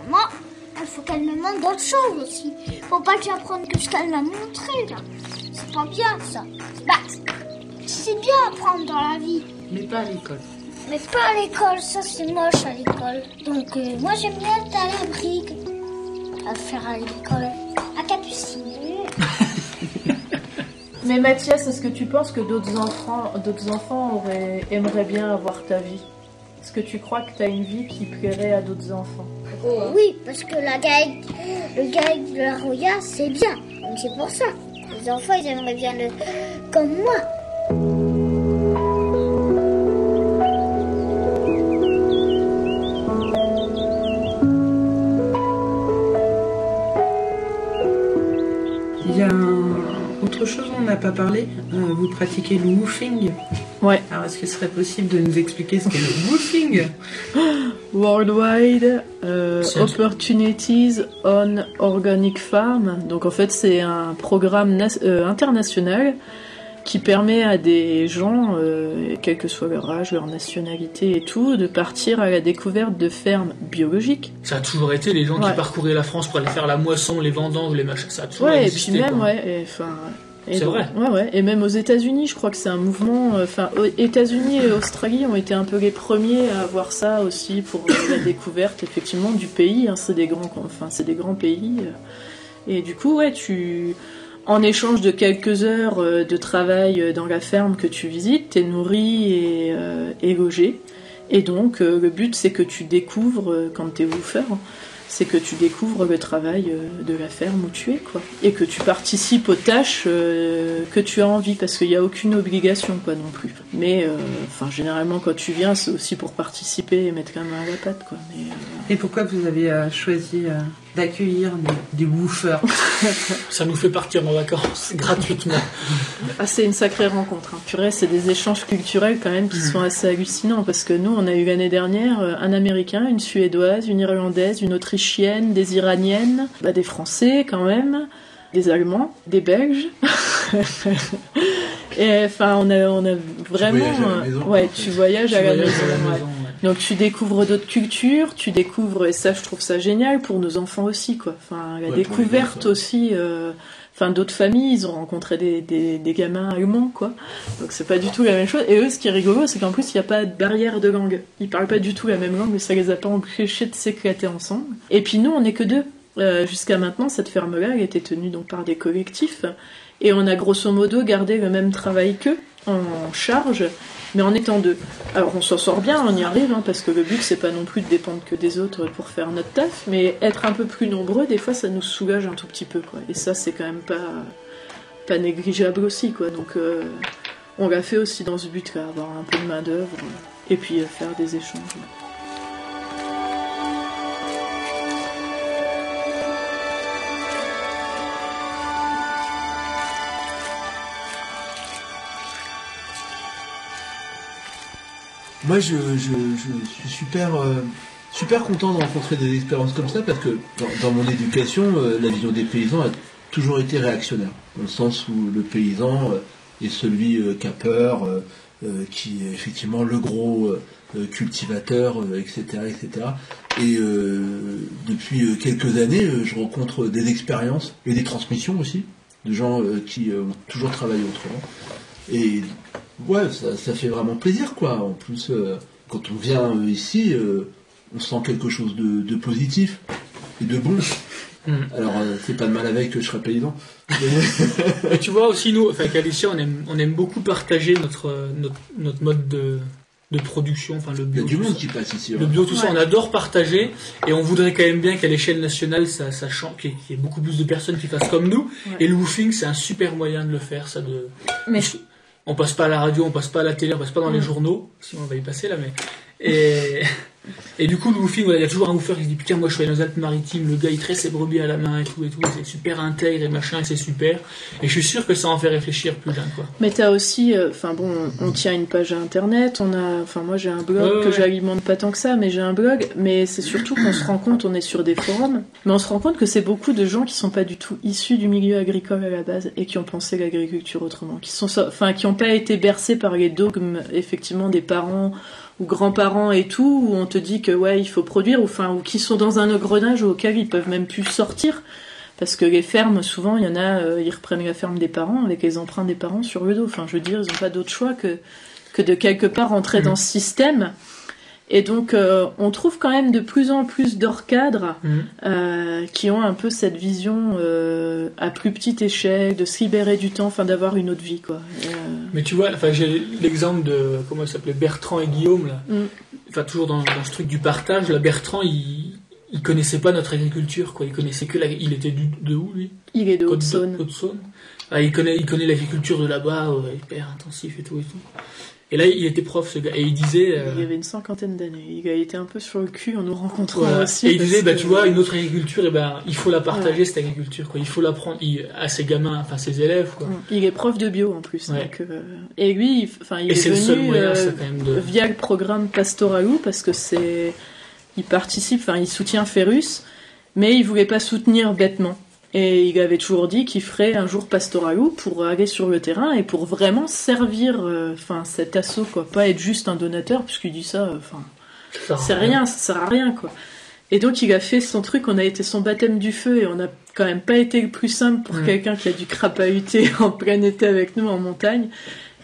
Maman, il faut qu'elle me montre d'autres choses aussi. Faut pas que j'apprenne que ce qu'elle m'a montré là. C'est pas bien ça. Bah, c'est bien apprendre dans la vie. Mais pas à l'école. Mais pas à l'école, ça c'est moche à l'école. Donc euh, moi j'aime bien être à la brique à faire à l'école. À Capucine. Mais Mathias, est-ce que tu penses que d'autres enfants, d'autres enfants auraient, aimeraient bien avoir ta vie? Est-ce que tu crois que tu as une vie qui plairait à d'autres enfants? Oui, parce que la le guide de la Roya, c'est bien. Donc c'est pour ça. Les enfants, ils aimeraient bien le comme moi. Il y a autre chose dont on n'a pas parlé. Euh, vous pratiquez le woofing. Ouais. Alors est-ce que ce serait possible de nous expliquer ce qu'est le woofing? Worldwide euh, Opportunities on Organic Farm. Donc en fait c'est un programme euh, international qui permet à des gens, euh, quel que soit leur âge, leur nationalité et tout, de partir à la découverte de fermes biologiques. Ça a toujours été les gens Ouais. qui parcouraient la France pour aller faire la moisson, les vendanges, les machins. Ça a toujours Ouais, et existé. puis même, quoi. ouais, et, enfin. et C'est vrai. Ouais, ouais. Et même aux États-Unis, je crois que c'est un mouvement. euh, Enfin, aux États-Unis et Australie ont été un peu les premiers à avoir ça aussi pour euh, la découverte, effectivement, du pays. hein. c'est des grands, enfin, c'est des grands pays. euh. Et du coup, ouais, tu, en échange de quelques heures de travail dans la ferme que tu visites, t'es nourri et, euh, et logé. Et donc, euh, le but, c'est que tu découvres, quand t'es woofer, hein, c'est que tu découvres le travail euh, de la ferme où tu es, quoi. Et que tu participes aux tâches euh, que tu as envie, parce qu'il n'y a aucune obligation, quoi, non plus. Mais, euh, enfin, généralement, quand tu viens, c'est aussi pour participer et mettre la main à la pâte, quoi. Et pourquoi vous avez euh, choisi d'accueillir des, des woofers Ça nous fait partir en vacances gratuitement. Ah, c'est une sacrée rencontre. Hein. Purée, c'est des échanges culturels quand même qui sont assez hallucinants parce que nous, on a eu l'année dernière euh, un Américain, une Suédoise, une Irlandaise, une Autrichienne, des Iraniennes, bah, des Français quand même, des Allemands, des Belges. Et enfin, on a, on a vraiment. voyages à la maison, ouais, tu voyages à la maison. Donc tu découvres d'autres cultures, tu découvres, et ça je trouve ça génial pour nos enfants aussi, quoi. Enfin, la Ouais, découverte aussi, euh, enfin d'autres familles, ils ont rencontré des, des, des gamins allemands, quoi. Donc c'est pas du tout la même chose. Et eux, ce qui est rigolo, c'est qu'en plus il n'y a pas de barrière de langue. Ils parlent pas du tout la même langue, mais ça les a pas empêchés de s'éclater ensemble. Et puis nous, on est que deux. Euh, Jusqu'à maintenant, cette ferme-là, elle était tenue donc par des collectifs, et on a grosso modo gardé le même travail qu'eux en charge, mais en étant deux. Alors on s'en sort bien, on y arrive, hein, parce que le but c'est pas non plus de dépendre que des autres pour faire notre taf, mais être un peu plus nombreux, des fois ça nous soulage un tout petit peu, quoi. Et ça c'est quand même pas pas négligeable aussi, quoi. Donc euh, on l'a fait aussi dans ce but-là, avoir un peu de main d'œuvre et puis euh, faire des échanges. Moi, je, suis super, euh, super content de rencontrer des expériences comme ça parce que dans, mon éducation, euh, la vision des paysans a toujours été réactionnaire. Dans le sens où le paysan euh, est celui capeur, euh, euh, qui est effectivement le gros cultivateur, etc., etc. Et depuis quelques années, je rencontre des expériences et des transmissions aussi de gens qui ont toujours travaillé autrement. Ouais, ça, ça fait vraiment plaisir, quoi. En plus, euh, quand on vient euh, ici, euh, on sent quelque chose de, de positif et de bon. Mm. Alors, euh, c'est pas de mal avec que je serais paysan. Et tu vois aussi, nous, enfin, avec Alicia, on aime, on aime beaucoup partager notre, notre, notre mode de, de production, enfin, le Il y bio. a du tout monde ça. qui passe ici. Le bio, tout ça, on adore partager et on voudrait quand même bien qu'à l'échelle nationale, ça, ça change, qu'il y ait- qu'il y ait beaucoup plus de personnes qui fassent comme nous. Ouais. Et le woofing, c'est un super moyen de le faire, ça de. Mais On passe pas à la radio, on passe pas à la télé, on passe pas dans les Mm. journaux, si on va y passer là, mais. Et, et du coup, le woofing, voilà, il y a toujours un woofer qui se dit Putain, moi je suis allé dans les Alpes-Maritimes, le gars il traite ses brebis à la main et tout, et tout, c'est super intègre et machin, et c'est super. Et je suis sûr que ça en fait réfléchir plus d'un, quoi. Mais t'as aussi, euh, enfin bon, on tient une page internet, on a, enfin moi j'ai un blog Ouais, ouais, que ouais. j'alimente pas tant que ça, mais j'ai un blog, mais c'est surtout qu'on se rend compte, on est sur des forums, mais on se rend compte que c'est beaucoup de gens qui sont pas du tout issus du milieu agricole à la base et qui ont pensé l'agriculture autrement, qui sont, so- enfin qui ont pas été bercés par les dogmes effectivement des parents ou grands-parents et tout, où on te dit que ouais il faut produire, ou enfin ou qui sont dans un engrenage auquel ils peuvent même plus sortir. Parce que les fermes, souvent, il y en a, euh, ils reprennent la ferme des parents avec les emprunts des parents sur le dos. Enfin, je veux dire, ils n'ont pas d'autre choix que, que de quelque part entrer dans ce système. Et donc, euh, on trouve quand même de plus en plus d'hors cadres Mhm. euh, qui ont un peu cette vision euh, à plus petite échelle, de se libérer du temps, enfin d'avoir une autre vie, quoi. Mais tu vois, enfin, j'ai l'exemple de, comment il s'appelait, Bertrand et Guillaume, là. Mm. Enfin, toujours dans, dans ce truc du partage, là, Bertrand, il, il connaissait pas notre agriculture, quoi. Il connaissait que la, il était du, de où, lui? il est de Haute-Saône. Haute-Saône. Ah, il connaît, il connaît l'agriculture de là-bas, hyper intensif et tout et tout. Et là, il était prof, ce gars, et il disait, euh, Il y avait une cinquantaine d'années. Il été un peu sur le cul en nous rencontrant voilà. aussi. et il disait, bah, que- tu vois, une autre agriculture, et ben, il faut la partager, cette agriculture, quoi. Il faut l'apprendre à ses gamins, enfin, ses élèves, quoi. Il est prof de bio en plus. Ouais. donc, euh, et lui, il- enfin, il Et est seul venu moyen, euh, ça, de, via le programme Pastoralou parce que c'est, il participe, enfin, il soutient Ferrus, mais il voulait pas soutenir bêtement. Et il avait toujours dit qu'il ferait un jour Pastoralou pour aller sur le terrain et pour vraiment servir, euh, cet assaut quoi, pas être juste un donateur puisqu'il dit ça, euh, enfin. ça C'est rien, ça sert à rien, quoi. Et donc, il a fait son truc, on a été son baptême du feu, et on a quand même pas été le plus simple pour Mm. quelqu'un qui a dû crapahuter en plein été avec nous en montagne.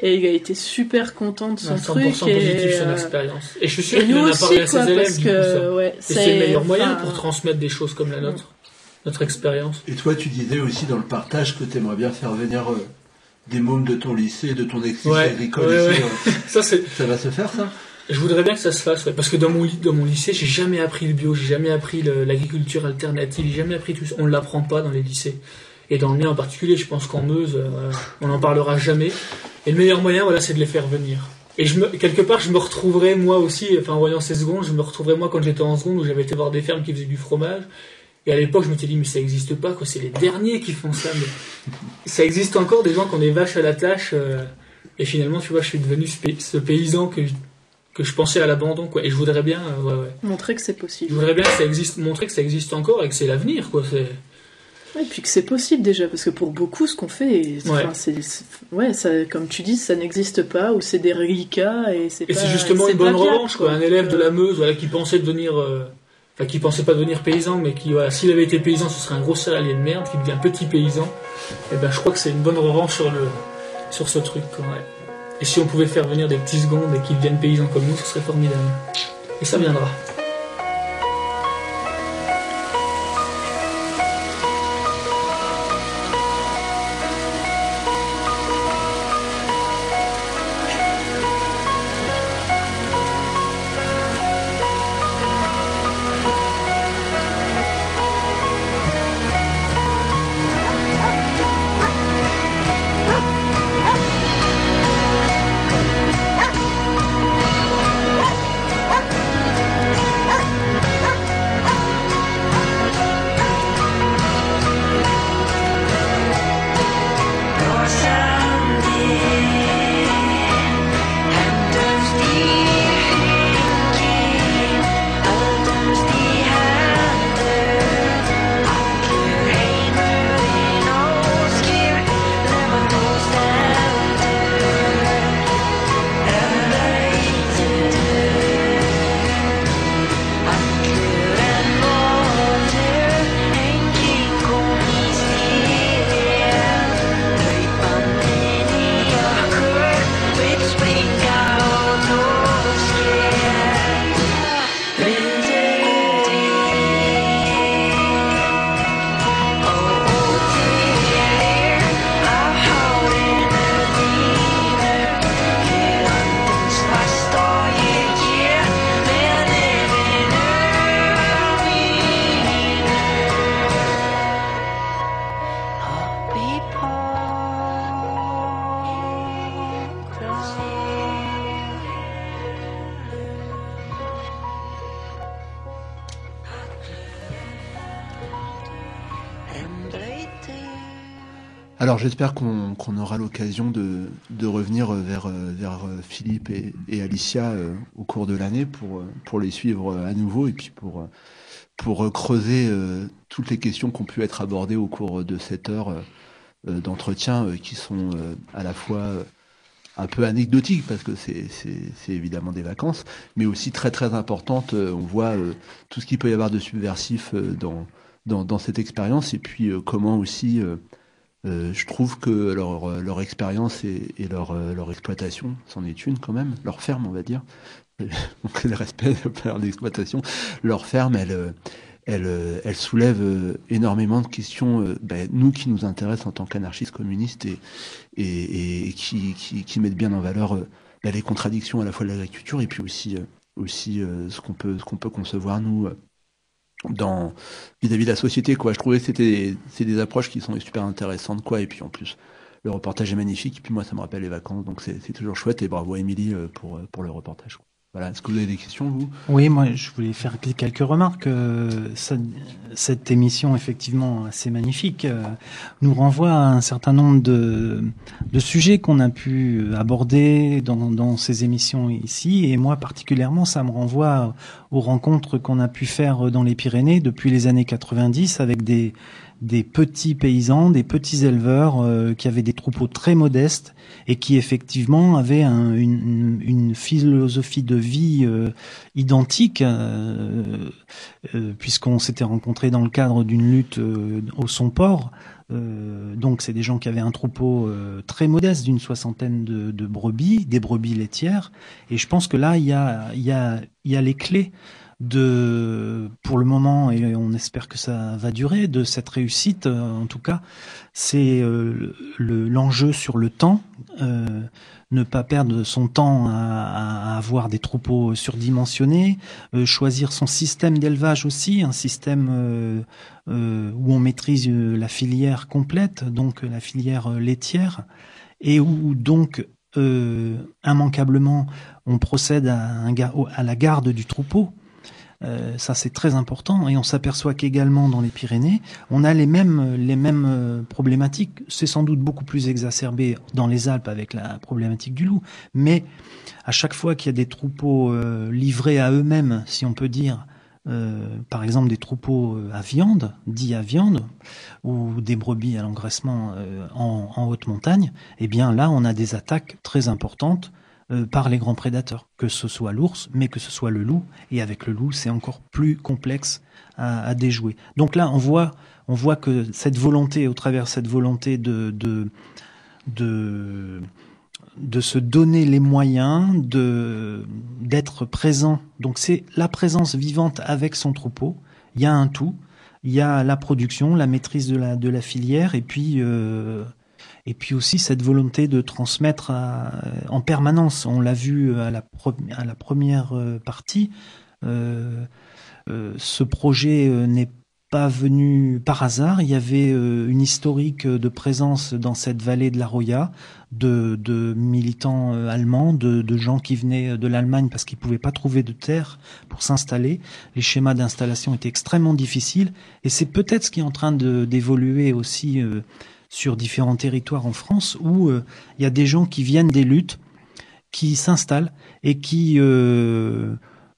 Et il a été super content de son 100% truc. positif et, son euh, expérience. Et je suis sûr qu'il en a aussi, parlé à ses élèves, du ouais, c'est le meilleur moyen pour transmettre des choses comme la nôtre, notre expérience. Et toi, tu disais aussi dans le partage que tu aimerais bien faire venir euh, des mômes de ton lycée, de ton ex-lycée Ouais, agricole ouais, ici. ouais. euh, Ça, Ça va se faire, ça? Je voudrais bien que ça se fasse, parce que dans mon, dans mon lycée, j'ai jamais appris le bio, j'ai jamais appris l'agriculture alternative, j'ai jamais appris tout ça. On l'apprend pas dans les lycées. Et dans le mien en particulier, je pense qu'en Meuse, euh, on n'en parlera jamais. Et le meilleur moyen, voilà, c'est de les faire venir. Et je me, quelque part, je me retrouverai moi aussi, enfin en voyant ces secondes, je me retrouverai moi quand j'étais en seconde où j'avais été voir des fermes qui faisaient du fromage. Et à l'époque, je m'étais dit, mais ça n'existe pas, quoi. C'est les derniers qui font ça. Mais ça existe encore des gens qui ont des vaches à la tâche. euh, et finalement, tu vois, je suis devenu ce, pay- ce paysan que je, que je pensais à l'abandon, quoi. Et je voudrais bien, euh, ouais, ouais. montrer que c'est Je possible. voudrais bien que ça existe, montrer que ça existe encore et que c'est l'avenir, quoi. C'est, Et puis que c'est possible déjà, parce que pour beaucoup, ce qu'on fait, Ouais. c'est, c'est- ouais, ça, comme tu dis, ça n'existe pas, ou c'est des reliquats, et c'est et pas. justement une bonne revanche, quoi. Un élève de la Meuse, voilà, qui pensait devenir, euh, enfin, qui pensait pas devenir paysan, mais qui, voilà, s'il avait été paysan, ce serait un gros salarié de merde, qui devient petit paysan. Et ben, je crois que c'est une bonne revanche sur le, sur ce truc, quoi, ouais. Et si on pouvait faire venir des petits secondes et qu'ils deviennent paysans comme nous, ce serait formidable. Et ça viendra. Alors j'espère qu'on aura l'occasion de, revenir vers, vers Philippe et, Alicia au cours de l'année pour, les suivre à nouveau et puis pour, creuser toutes les questions qui ont pu être abordées au cours de cette heure d'entretien qui sont à la fois un peu anecdotique parce que c'est évidemment des vacances, mais aussi très très importante. Euh, on voit euh, tout ce qu'il peut y avoir de subversif euh, dans cette expérience et puis comment aussi je trouve que leur, leur expérience et, et leur, leur exploitation, c'en est une quand même, leur ferme on va dire, donc le respect de l'exploitation, leur ferme elle elle, euh, elle soulève euh, énormément de questions, euh, ben, nous qui nous intéressent en tant qu'anarchistes communistes et, et, et qui, qui, qui, mettent bien en valeur ben, les contradictions à la fois de l'agriculture et puis aussi, aussi ce qu'on peut, qu'on peut concevoir nous dans vis-à-vis de la société. Quoi. Je trouvais que c'était c'est des approches qui sont super intéressantes. Quoi. Et puis en plus, le reportage est magnifique. Et puis moi, ça me rappelle les vacances, donc c'est toujours chouette. Et bravo Émilie pour, pour le reportage. Voilà. Est-ce que vous avez des questions, vous? Oui, moi, je voulais faire quelques remarques. Euh, cette émission, effectivement, assez magnifique, euh, nous renvoie à un certain nombre de, de sujets qu'on a pu aborder dans, dans, ces émissions ici. Et moi, particulièrement, ça me renvoie aux rencontres qu'on a pu faire dans les Pyrénées depuis les années 90 avec des, des petits paysans, des petits éleveurs euh, qui avaient des troupeaux très modestes et qui effectivement avaient une, philosophie de vie euh, identique, euh, puisqu'on s'était rencontrés dans le cadre d'une lutte au son-port. donc c'est des gens qui avaient un troupeau très modeste d'une soixantaine de, brebis, des brebis laitières, et je pense que là il y a, y a les clés pour le moment, et on espère que ça va durer, de cette réussite, euh, en tout cas, c'est euh, l'enjeu sur le temps, euh, ne pas perdre son temps à, avoir des troupeaux surdimensionnés, choisir son système d'élevage aussi, un système où on maîtrise la filière complète, donc la filière laitière, et où donc immanquablement on procède à la garde du troupeau euh, ça, c'est très important. Et on s'aperçoit qu'également dans les Pyrénées, on a les mêmes, euh, problématiques. C'est sans doute beaucoup plus exacerbé dans les Alpes avec la problématique du loup. Mais à chaque fois qu'il y a des troupeaux euh, livrés à eux-mêmes, si on peut dire, par exemple des troupeaux à viande, dits à viande, ou des brebis à l'engraissement en, en, haute montagne, eh bien là, on a des attaques très importantes euh, par les grands prédateurs, que ce soit l'ours, mais que ce soit le loup. Et avec le loup, c'est encore plus complexe à, déjouer. Donc là, on voit, on voit que cette volonté, au travers de cette volonté de, de, de, se donner les moyens d'être présent. Donc c'est la présence vivante avec son troupeau. Il y a un tout. Il y a la production, la maîtrise de la de la filière, et puis euh, et puis aussi cette volonté de transmettre en permanence. On l'a vu à la, à la première euh, partie. Euh, euh, ce projet n'est pas venu par hasard. Il y avait une historique de présence dans cette vallée de la Roya de, militants allemands, de, gens qui venaient de l'Allemagne parce qu'ils pouvaient pas trouver de terre pour s'installer. Les schémas d'installation étaient extrêmement difficiles et c'est peut-être ce qui est en train d'évoluer aussi sur différents territoires en France où euh, il y a des gens qui viennent des luttes, qui s'installent et qui euh,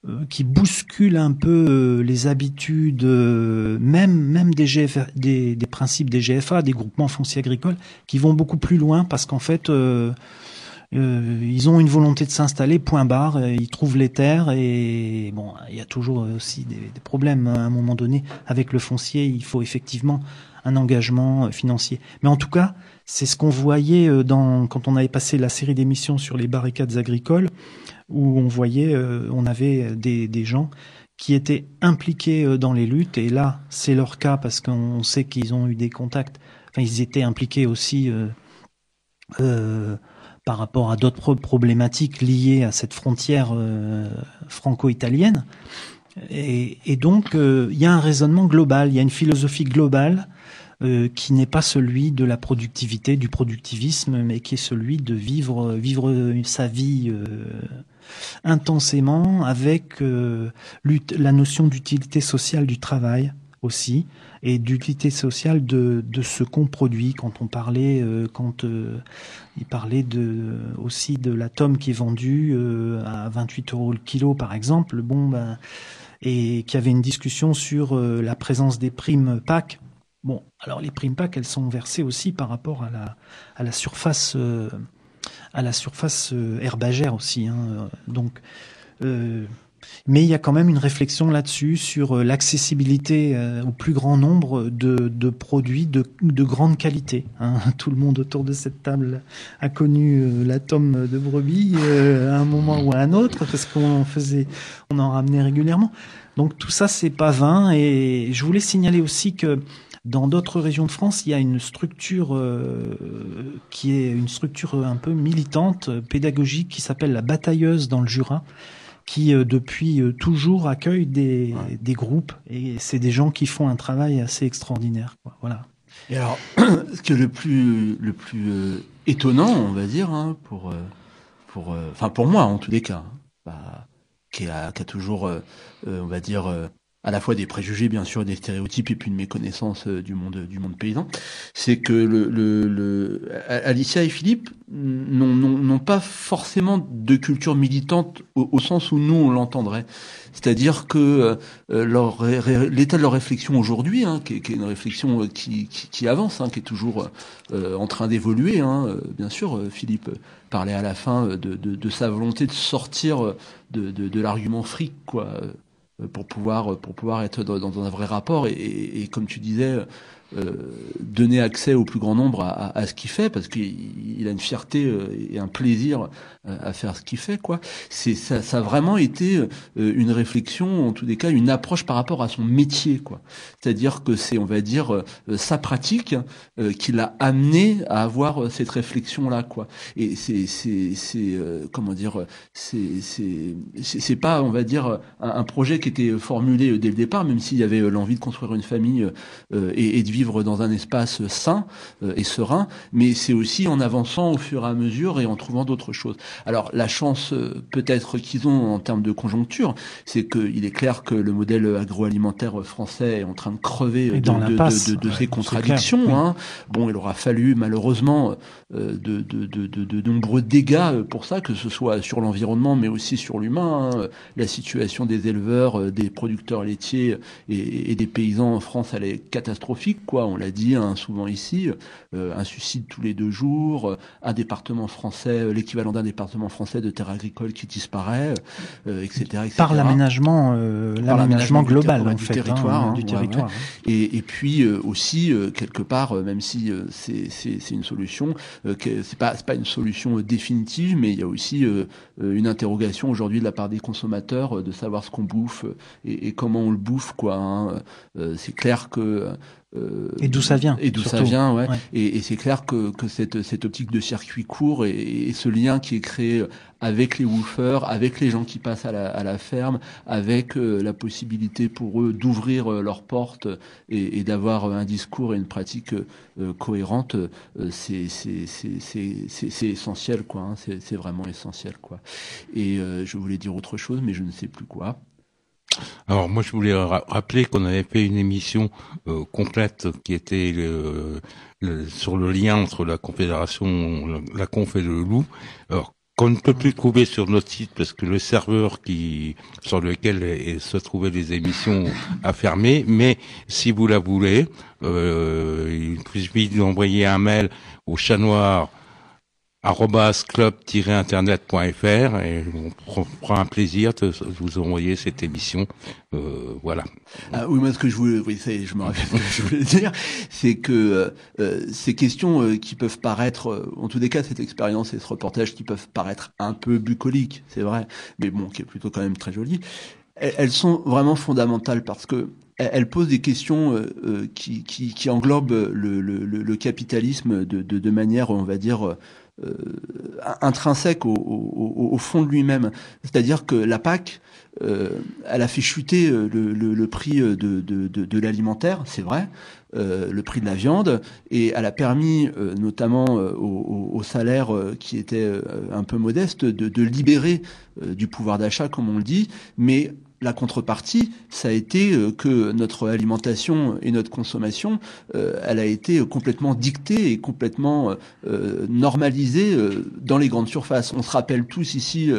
euh, qui bousculent un peu les habitudes, même même des, GFA, des, des principes des GFA, des groupements fonciers agricoles, qui vont beaucoup plus loin parce qu'en fait ils ont une volonté de s'installer, point barre, ils trouvent les terres et bon, il y a toujours aussi des, des, problèmes hein, à un moment donné avec le foncier. Il faut effectivement un engagement euh, financier. Mais en tout cas, c'est ce qu'on voyait euh, quand on avait passé la série d'émissions sur les barricades agricoles, où on voyait, euh, on avait des, gens qui étaient impliqués dans les luttes, et là, c'est leur cas parce qu'on sait qu'ils ont eu des contacts, enfin, ils étaient impliqués aussi par rapport à d'autres problématiques liées à cette frontière franco-italienne. Et, et, donc, il y a un raisonnement global, il y a une philosophie globale euh, qui n'est pas celui de la productivité, du productivisme, mais qui est celui de vivre, vivre sa vie euh, intensément avec euh, la notion d'utilité sociale du travail aussi et d'utilité sociale de, de ce qu'on produit. Quand on parlait, euh, quand euh, il parlait de, aussi de la tome qui est vendue euh, à 28 euros le kilo, par exemple, bon, ben, et qu'il y avait une discussion sur la présence des primes PAC. Bon, alors les primes PAC, elles sont versées aussi par rapport à la, surface, à la surface herbagère aussi. Hein, donc, mais il y a quand même une réflexion là-dessus sur euh, l'accessibilité euh, au plus grand nombre de, de produits de, de, grande qualité. Hein. Tout le monde autour de cette table a connu euh, la tome de brebis à un moment ou à un autre parce qu'on faisait, on en ramenait régulièrement. Donc tout ça c'est pas vain et je voulais signaler aussi que dans d'autres régions de France, il y a une structure qui est une structure un peu militante, pédagogique, qui s'appelle la Batailleuse dans le Jura, qui euh, depuis euh, toujours accueille des, des groupes et c'est des gens qui font un travail assez extraordinaire. Quoi. Voilà. Et alors, ce que le plus le plus euh, étonnant, on va dire, hein, pour pour enfin pour moi en tous les cas, hein, bah, qui, a, qui a toujours, on va dire à la fois des préjugés bien sûr, des stéréotypes et puis une méconnaissance euh, du monde du monde paysan, c'est que le, le, le, Alicia et Philippe n'ont pas forcément de culture militante au, sens où nous on l'entendrait. C'est-à-dire que euh, l'état de leur réflexion aujourd'hui, hein, qui, qui, est une réflexion euh, qui, qui, qui avance, hein, qui est toujours euh, en train d'évoluer, hein, bien sûr, Philippe parlait à la fin de, de, de sa volonté de sortir de, de l'argument fric, quoi euh, pour pouvoir pour pouvoir être dans, un vrai rapport. Et, et, comme tu disais euh, donner accès au plus grand nombre à, ce qu'il fait parce qu'il a une fierté euh, et un plaisir euh, à faire ce qu'il fait quoi. C'est ça, a vraiment été une réflexion en tous les cas une approche par rapport à son métier quoi. C'est-à-dire que c'est on va dire sa pratique qui l'a amené à avoir cette réflexion là quoi. Et c'est c'est c'est comment dire c'est c'est c'est pas on va dire un, un, projet qui était formulé dès le départ même s'il y avait l'envie de construire une famille et, et de vivre dans un espace sain euh, et serein, mais c'est aussi en avançant au fur et à mesure et en trouvant d'autres choses. Alors la chance euh, peut-être qu'ils ont en termes de conjoncture, c'est qu'il est clair que le modèle agroalimentaire français est en train de crever de, de, de, ses contradictions. Hein. Bon, il aura fallu malheureusement euh, de, nombreux dégâts pour ça, que ce soit sur l'environnement, mais aussi sur l'humain. Hein. La situation des éleveurs, des producteurs laitiers et, et des paysans en France, elle est catastrophique on l'a dit hein, souvent ici, euh, un suicide tous les deux jours, euh, un département français, euh, l'équivalent d'un département français de terre agricole qui disparaît, etc., Par l'aménagement, l'aménagement global en fait, territoire, hein, du territoire. Et, puis aussi quelque part, même si c'est une solution, c'est pas c'est pas une solution définitive, mais il y a aussi une interrogation aujourd'hui de la part des consommateurs de savoir ce qu'on bouffe et, comment on le bouffe quoi. Hein. c'est clair que euh, et d'où ça vient Et d'où ça vient, ouais. Et, et c'est clair que, que cette, cette optique de circuit court et, ce lien qui est créé avec les woofers, avec les gens qui passent à la, à la ferme, avec euh, la possibilité pour eux d'ouvrir euh, leurs portes et, et d'avoir un discours et une pratique cohérente, c'est c'est essentiel, quoi. Hein, c'est vraiment essentiel, quoi. Et je voulais dire autre chose, mais je ne sais plus quoi. Alors moi je voulais rappeler qu'on avait fait une émission euh, complète qui était sur le lien entre la Confédération, la Conf et le Loup. Alors qu'on ne peut plus trouver sur notre site parce que le serveur qui sur lequel se trouvaient les émissions a fermé. Mais si vous la voulez, euh, il suffit d'envoyer un mail au chat noir club-internet.fr et on prend un plaisir de vous envoyer cette émission. Euh, voilà. Ah, oui, moi ce que je voulais, oui, dire, c'est que euh, ces questions euh, qui peuvent paraître, euh, en tous les cas, cette expérience et ce reportage qui peuvent paraître un peu bucoliques, c'est vrai, mais bon, qui est plutôt quand même très joli. Elles, sont vraiment fondamentales parce que elles posent des questions qui, englobent le, capitalisme de, de, manière, on va dire, euh, intrinsèque au, fond de lui-même. C'est-à-dire que la PAC, euh, elle a fait chuter euh, le, prix de, l'alimentaire, c'est vrai, euh, le prix de la viande, et elle a permis, euh, notamment aux, aux, salaires qui étaient un peu modestes, de, de libérer du pouvoir d'achat, comme on le dit, mais la contrepartie, ça a été euh, que notre alimentation et notre consommation, euh, elle a été complètement dictée et complètement euh, normalisée dans les grandes surfaces. On se rappelle tous ici,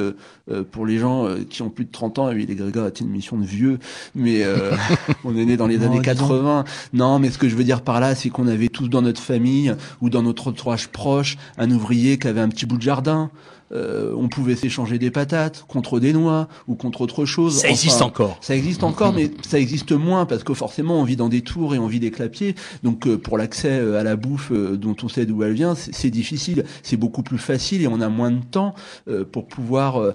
pour les gens qui ont plus de 30 ans, oui, les Grégoire a une mission de vieux, mais on est né dans les années 80. Non, mais ce que je veux dire par là, c'est qu'on avait tous dans notre famille ou dans notre entourage proche un ouvrier qui avait un petit bout de jardin. Euh, on pouvait s'échanger des patates contre des noix ou contre autre chose. Ça existe encore. Ça existe encore, mais ça existe moins parce que forcément on vit dans des tours et on vit des clapiers. Donc euh, pour l'accès euh, à la bouffe dont on sait d'où elle vient, c'est difficile. C'est beaucoup plus facile et on a moins de temps pour pouvoir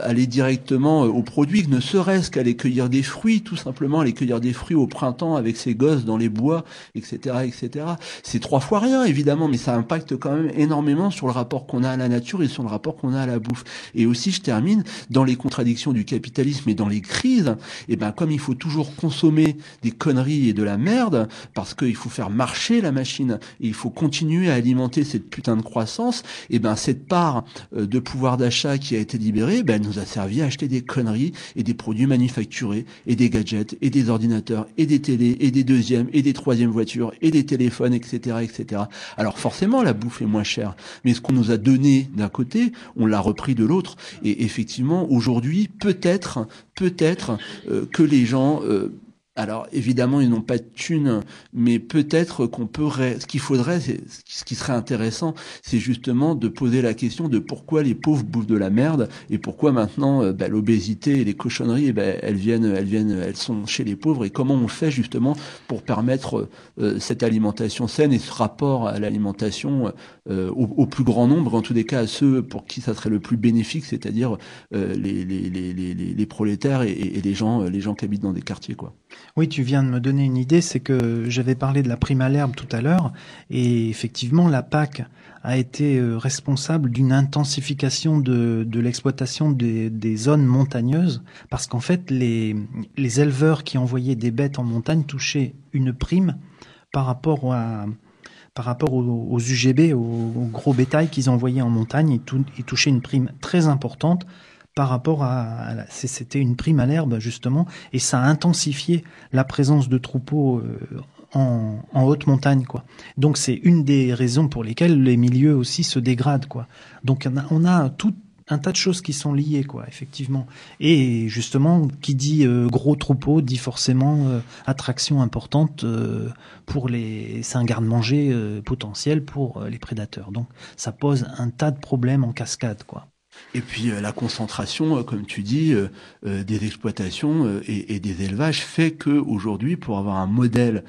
aller directement aux produits, ne serait-ce qu'aller cueillir des fruits, tout simplement aller cueillir des fruits au printemps avec ses gosses dans les bois, etc., etc. C'est trois fois rien évidemment, mais ça impacte quand même énormément sur le rapport qu'on a à la nature et sur le rapport qu'on a à la bouffe. Et aussi, je termine, dans les contradictions du capitalisme et dans les crises, et eh ben comme il faut toujours consommer des conneries et de la merde, parce qu'il faut faire marcher la machine, et il faut continuer à alimenter cette putain de croissance, et eh ben cette part euh, de pouvoir d'achat qui a été libérée, ben elle nous a servi à acheter des conneries et des produits manufacturés, et des gadgets, et des ordinateurs, et des télés, et des deuxièmes, et des troisièmes voitures, et des téléphones, etc., etc. Alors forcément, la bouffe est moins chère, mais ce qu'on nous a donné d'un côté on l'a repris de l'autre. Et effectivement, aujourd'hui, peut-être, peut-être euh, que les gens euh, alors évidemment, ils n'ont pas de thunes, mais peut-être qu'on peut. Ce qu'il faudrait, ce qui serait intéressant, c'est justement de poser la question de pourquoi les pauvres bouffent de la merde et pourquoi maintenant euh, bah, l'obésité et les cochonneries, bah, elles viennent, elles viennent, elles sont chez les pauvres et comment on fait justement pour permettre euh, cette alimentation saine et ce rapport à l'alimentation euh, au, plus grand nombre, en tous les cas à ceux pour qui ça serait le plus bénéfique, c'est-à-dire les, les, les, les, prolétaires et, et les gens, les gens qui habitent dans des quartiers, quoi. Oui, tu viens de me donner une idée, c'est que j'avais parlé de la prime à l'herbe tout à l'heure, et effectivement, la PAC a été euh, responsable d'une intensification de, l'exploitation des, zones montagneuses, parce qu'en fait, les, éleveurs qui envoyaient des bêtes en montagne touchaient une prime par rapport aux, UGB, aux, gros bétail qu'ils envoyaient en montagne, ils touchaient une prime très importante par rapport à, c'était une prime à l'herbe justement et ça a intensifié la présence de troupeaux euh, en, haute montagne quoi. Donc c'est une des raisons pour lesquelles les milieux aussi se dégradent quoi. Donc on a, tout un tas de choses qui sont liées quoi effectivement et justement qui dit euh, gros troupeau dit forcément euh, attraction importante pour les c'est un garde-manger potentiel pour les prédateurs donc ça pose un tas de problèmes en cascade quoi et puis euh, la concentration, euh, comme tu dis, euh, des exploitations et, des élevages fait que aujourd'hui, pour avoir un modèle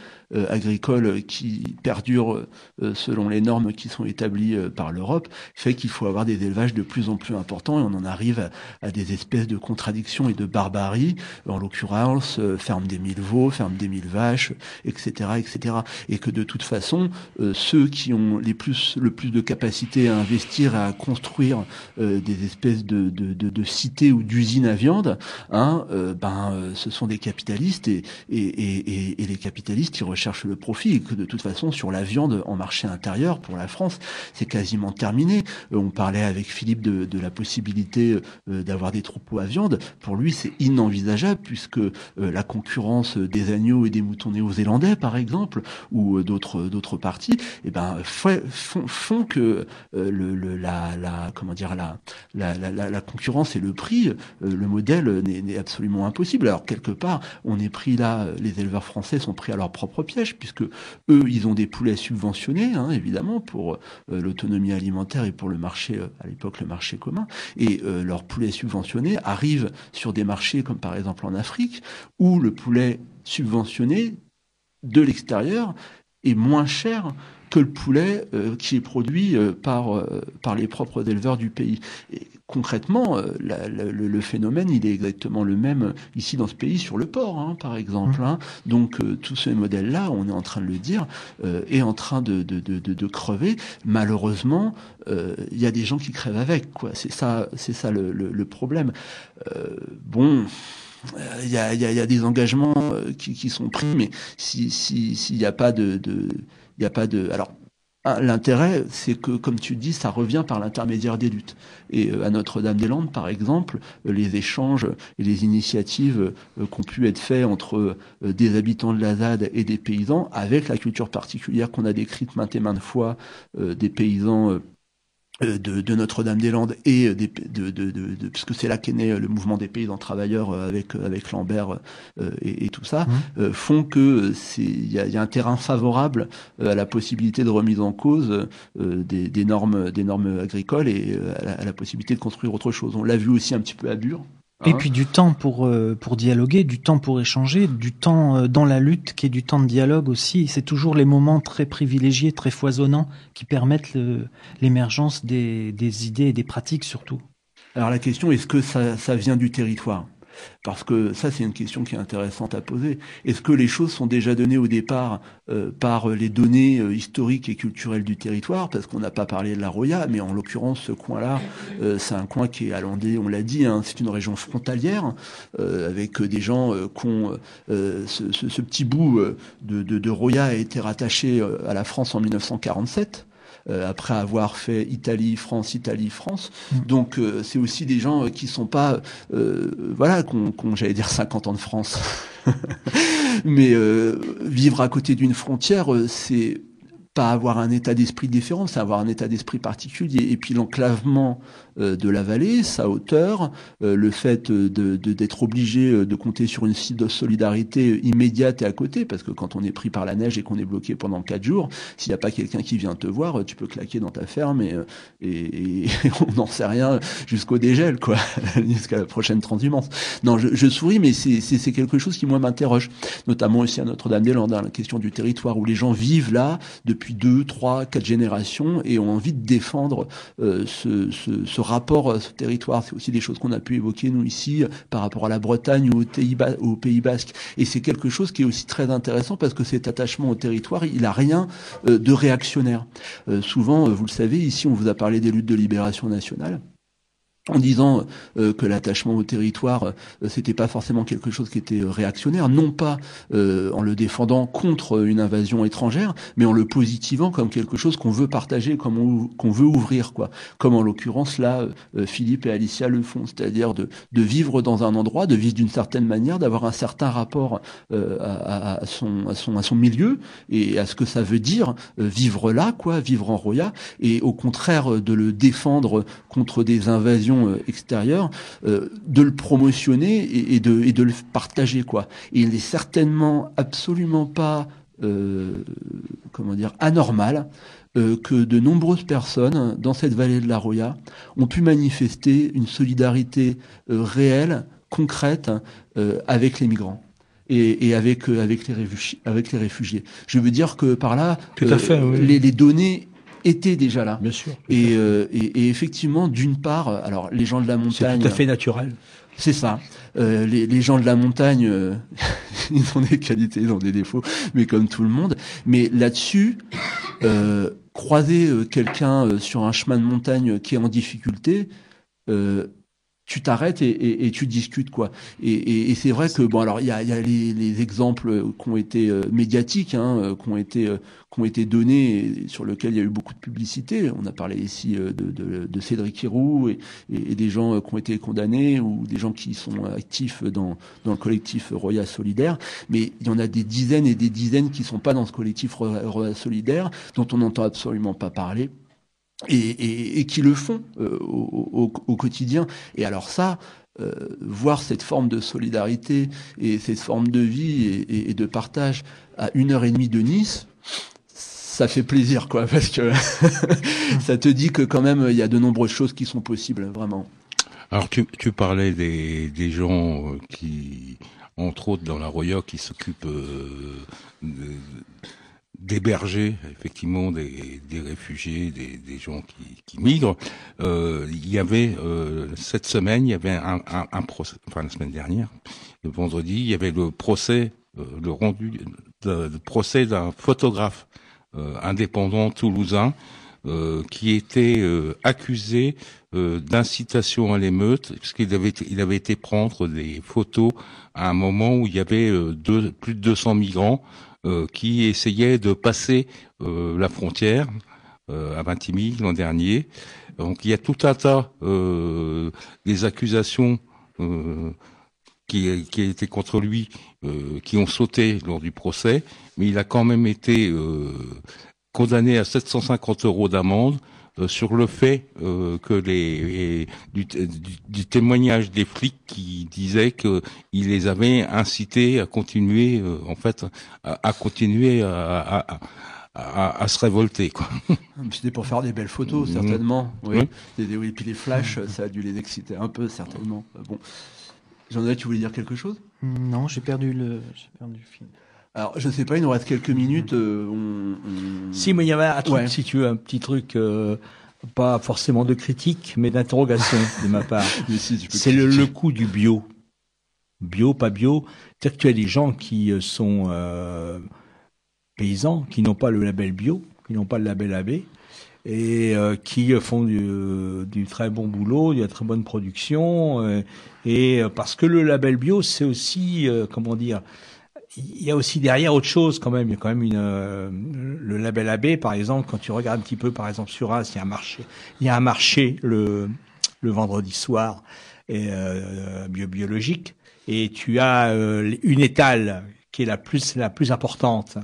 agricole qui perdure selon les normes qui sont établies par l'Europe, fait qu'il faut avoir des élevages de plus en plus importants et on en arrive à, des espèces de contradictions et de barbarie. En l'occurrence, ferme des mille veaux, ferme des mille vaches, etc., etc. Et que de toute façon, ceux qui ont les plus, le plus de capacité à investir, à construire des des espèces de, de, de, cités ou d'usines à viande, hein, euh, ben, euh, ce sont des capitalistes et, et, et, les capitalistes, ils recherchent le profit et que de toute façon, sur la viande en marché intérieur, pour la France, c'est quasiment terminé. Euh, on parlait avec Philippe de, de la possibilité d'avoir des troupeaux à viande. Pour lui, c'est inenvisageable puisque la concurrence des agneaux et des moutons néo-zélandais, par exemple, ou d'autres d'autres parties, et eh ben, font, font que le, le, la, la, comment dire, la, la, concurrence et le prix, euh, le modèle n'est absolument impossible. Alors quelque part, on est pris là, les éleveurs français sont pris à leur propre piège, puisque eux, ils ont des poulets subventionnés, hein, évidemment, pour euh, l'autonomie alimentaire et pour le marché, euh, à l'époque le marché commun, et leurs poulets subventionnés arrivent sur des marchés comme par exemple en Afrique, où le poulet subventionné de l'extérieur est moins cher que le poulet euh, qui est produit euh, par, euh, par les propres éleveurs du pays. Concrètement, le, phénomène, il est exactement le même ici dans ce pays sur le porc, hein, par exemple. Mmh. Hein. Donc tout ce modèle-là, on est en train de le dire, est en train de, de, de, de crever. Malheureusement, il y a des gens qui crèvent avec. quoi. C'est ça, c'est ça le, le problème. bon il y a, y, y a, des engagements qui, qui, sont pris, mais s'il si, s'il n'y a pas de, de il n'y a pas de. Alors, L'intérêt, c'est que, comme tu dis, ça revient par l'intermédiaire des luttes. Et à Notre-Dame-des-Landes, par exemple, les échanges et les initiatives qui ont pu être faits entre des habitants de la ZAD et des paysans, avec la culture particulière qu'on a décrite maintes et maintes fois, des paysans euh, de, de Notre-Dame-des-Landes et des, de, de, de, puisque c'est là qu'est né le mouvement des paysans travailleurs euh, avec avec Lambert euh, et, et, tout ça mmh. font que c'est il y a, y a, un terrain favorable à la possibilité de remise en cause des, des, normes des normes agricoles et à la, à la, possibilité de construire autre chose. On l'a vu aussi un petit peu à Bure et hein puis du temps pour euh, pour dialoguer, du temps pour échanger, du temps euh, dans la lutte qui est du temps de dialogue aussi. C'est toujours les moments très privilégiés, très foisonnants qui permettent l'émergence des, des idées et des pratiques surtout. Alors la question est-ce que ça, ça vient du territoire? Parce que ça, c'est une question qui est intéressante à poser. Est-ce que les choses sont déjà données au départ euh, par les données euh, historiques et culturelles du territoire? Parce qu'on n'a pas parlé de la Roya, mais en l'occurrence, ce coin-là, euh, c'est un coin qui est à Landais, on l'a dit, hein, c'est une région frontalière, avec des gens qui ont... Ce, petit bout de Roya a été rattaché à la France en 1947. Euh, après avoir fait Italie, France, Italie, France. Mm. Donc euh, c'est aussi des gens euh, qui sont pas, voilà, qu'on, j'allais dire 50 ans de France. Mais vivre à côté d'une frontière, c'est pas avoir un état d'esprit différent, c'est avoir un état d'esprit particulier. Et puis l'enclavement euh, de la vallée, sa hauteur, euh, le fait de, d'être obligé euh, de compter sur une solidarité immédiate et à côté, parce que quand on est pris par la neige et qu'on est bloqué pendant quatre jours, s'il n'y a pas quelqu'un qui vient te voir, tu peux claquer dans ta ferme et, et, on n'en sait rien jusqu'au dégel, quoi, jusqu'à la prochaine transhumance. Non, je, je souris, mais c'est, c'est, quelque chose qui moi m'interroge, notamment aussi à Notre-Dame-des-Landes, hein, la question du territoire où les gens vivent là depuis deux, trois, quatre générations et ont envie de défendre ce, ce, rapport à ce territoire. C'est aussi des choses qu'on a pu évoquer, nous, ici, par rapport à la Bretagne ou au Pays, Basque. Et c'est quelque chose qui est aussi très intéressant parce que cet attachement au territoire, il a rien euh, de réactionnaire. Euh, souvent, euh, vous le savez, ici, on vous a parlé des luttes de libération nationale en disant euh, que l'attachement au territoire euh, c'était pas forcément quelque chose qui était euh, réactionnaire, non pas en le défendant contre une invasion étrangère, mais en le positivant comme quelque chose qu'on veut partager, comme qu'on veut ouvrir, quoi. Comme en l'occurrence là, Philippe et Alicia le font, c'est-à-dire de, de vivre dans un endroit, de vivre d'une certaine manière, d'avoir un certain rapport à, à, son, à son à son milieu et à ce que ça veut dire vivre là, quoi, vivre en Roya, et au contraire de le défendre contre des invasions euh, extérieure, euh, de le promotionner et, de, et de le partager quoi. Et il n'est certainement absolument pas euh, comment dire anormal que de nombreuses personnes dans cette vallée de la Roya ont pu manifester une solidarité réelle, concrète avec les migrants. Et, et, avec avec les réfugiés avec les réfugiés. Je veux dire que par là, Tout à fait, les, les, données était déjà là. Bien sûr. Et, euh, et, et, effectivement, d'une part, alors les gens de la montagne. C'est tout à fait naturel. C'est ça. Euh, les, les, gens de la montagne, euh, ils ont des qualités, ils ont des défauts, mais comme tout le monde. Mais là-dessus, euh, croiser euh, quelqu'un sur un chemin de montagne qui est en difficulté, tu t'arrêtes et, tu discutes quoi. Et, c'est vrai que bon alors il y a, les, les, exemples qui ont été euh, médiatiques, hein, euh, qui ont été euh, qui ont été donnés et sur lesquels il y a eu beaucoup de publicité. On a parlé ici de, Cédric Hiroux et, et, des gens qui ont été condamnés ou des gens qui sont actifs dans dans le collectif Roya Solidaire. Mais il y en a des dizaines et des dizaines qui sont pas dans ce collectif Roya Solidaire dont on n'entend absolument pas parler et, et, et qui le font euh, au, au, au, quotidien. Et alors ça, euh, voir cette forme de solidarité et cette forme de vie et, et, de partage à une heure et demie de Nice, ça fait plaisir, quoi, parce que ça te dit que quand même il y a de nombreuses choses qui sont possibles, vraiment. Alors tu, tu parlais des, des gens euh, qui, entre autres dans la Roya, qui s'occupent euh, de, d'héberger effectivement des, des, réfugiés, des, des gens qui, qui migrent. Euh, il y avait euh, cette semaine, il y avait un, un, un, procès, enfin la semaine dernière, le vendredi, il y avait le procès, euh, le rendu, de, procès d'un photographe euh, indépendant toulousain euh, qui était accusé d'incitation à l'émeute, puisqu'il avait, il avait été prendre des photos à un moment où il y avait deux, plus de 200 migrants euh, qui essayait de passer euh, la frontière à Vintimille l'an dernier. Donc il y a tout un tas euh, des accusations qui, qui été contre lui, qui ont sauté lors du procès, mais il a quand même été condamné à 750 euros d'amende euh, sur le fait euh, que les, du, témoignage des flics qui disaient qu'il les avait incités à continuer euh, en fait à, continuer à, à, se révolter quoi. C'était pour faire des belles photos mmh. certainement. Oui. Et puis les flashs, ça a dû les exciter un peu certainement. Bon, Jean-Noël, tu voulais dire quelque chose? Non, j'ai perdu le, j'ai perdu le film. Alors, je ne sais pas, il nous reste quelques minutes. Euh, si, mais il y avait un truc, si tu veux, un petit truc, euh, pas forcément de critique, mais d'interrogation de ma part. C'est le, le coût du bio. Bio, pas bio. C'est-à-dire que tu as des gens qui euh, sont paysans, qui n'ont pas le label bio, qui n'ont pas le label AB, et qui font du, du, très bon boulot, de la très bonne production. et parce que le label bio, c'est aussi, comment dire, il y a aussi derrière autre chose quand même. Il y a quand même une, euh, le label AB, par exemple, quand tu regardes un petit peu, par exemple, sur As, il y a un marché, il y a un marché le, le vendredi soir euh, bio biologique, et tu as euh, une étale qui est la plus la plus importante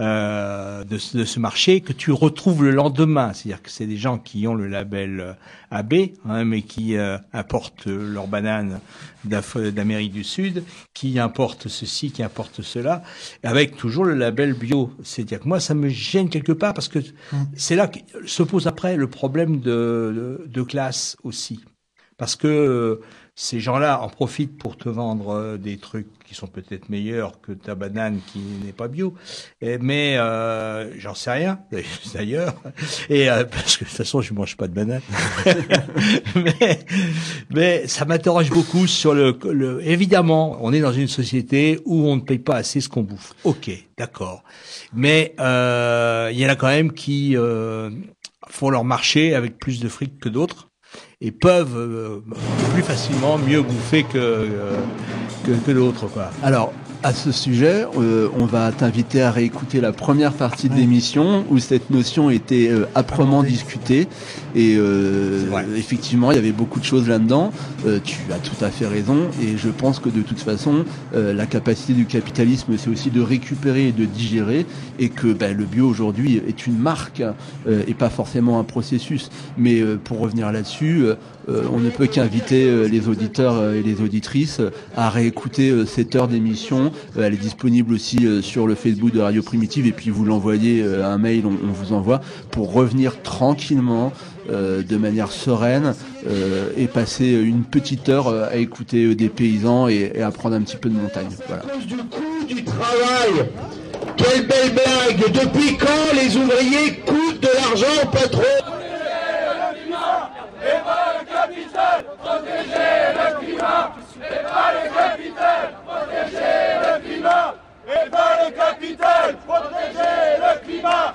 euh, de, de, ce marché que tu retrouves le lendemain. C'est-à-dire que c'est des gens qui ont le label euh, AB, hein, mais qui euh, importent leurs bananes d'Amérique du Sud, qui importent ceci, qui importent cela, avec toujours le label bio. C'est-à-dire que moi, ça me gêne quelque part parce que hum. c'est là que se pose après le problème de, de, de classe aussi. Parce que ces gens-là en profitent pour te vendre euh, des trucs qui sont peut-être meilleurs que ta banane qui n'est pas bio. mais euh, j'en sais rien d'ailleurs. Et euh, parce que de toute façon, je mange pas de banane. mais, mais ça m'interroge beaucoup sur le, le. Évidemment, on est dans une société où on ne paye pas assez ce qu'on bouffe. Ok, d'accord. Mais euh, il y en a quand même qui euh, font leur marché avec plus de fric que d'autres et peuvent euh, plus facilement mieux bouffer que, euh, que, que d'autres. Quoi. Alors, à ce sujet, euh, on va t'inviter à réécouter la première partie de l'émission où cette notion était euh, âprement discutée et euh, effectivement il y avait beaucoup de choses là-dedans. tu as tout à fait raison et je pense que de toute façon la capacité du capitalisme c'est aussi de récupérer et de digérer et que ben, le bio aujourd'hui est une marque et pas forcément un processus. Mais pour revenir là-dessus, euh, on ne peut qu'inviter euh, les auditeurs euh, et les auditrices à réécouter cette heure d'émission. elle est disponible aussi sur le Facebook de Radio Primitive et puis vous l'envoyez un mail, on, vous envoie pour revenir tranquillement de manière sereine et passer une petite heure à écouter des paysans et, à prendre un petit peu de montagne. Depuis quand les ouvriers coûtent de l'argent protéger le climat, et pas le capital, protéger le climat, et pas le capital, protéger le climat,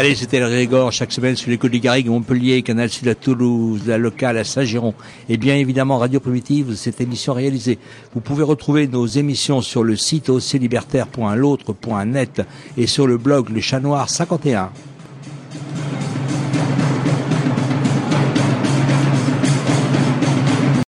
Allez, c'était le Grégor, chaque semaine sur les côtes du Garrigue, Montpellier, Canal Sud à Toulouse, la locale à Saint-Giron, et bien évidemment Radio Primitive, cette émission réalisée. Vous pouvez retrouver nos émissions sur le site oclibertaire.l'autre.net et sur le blog Le Chat Noir 51.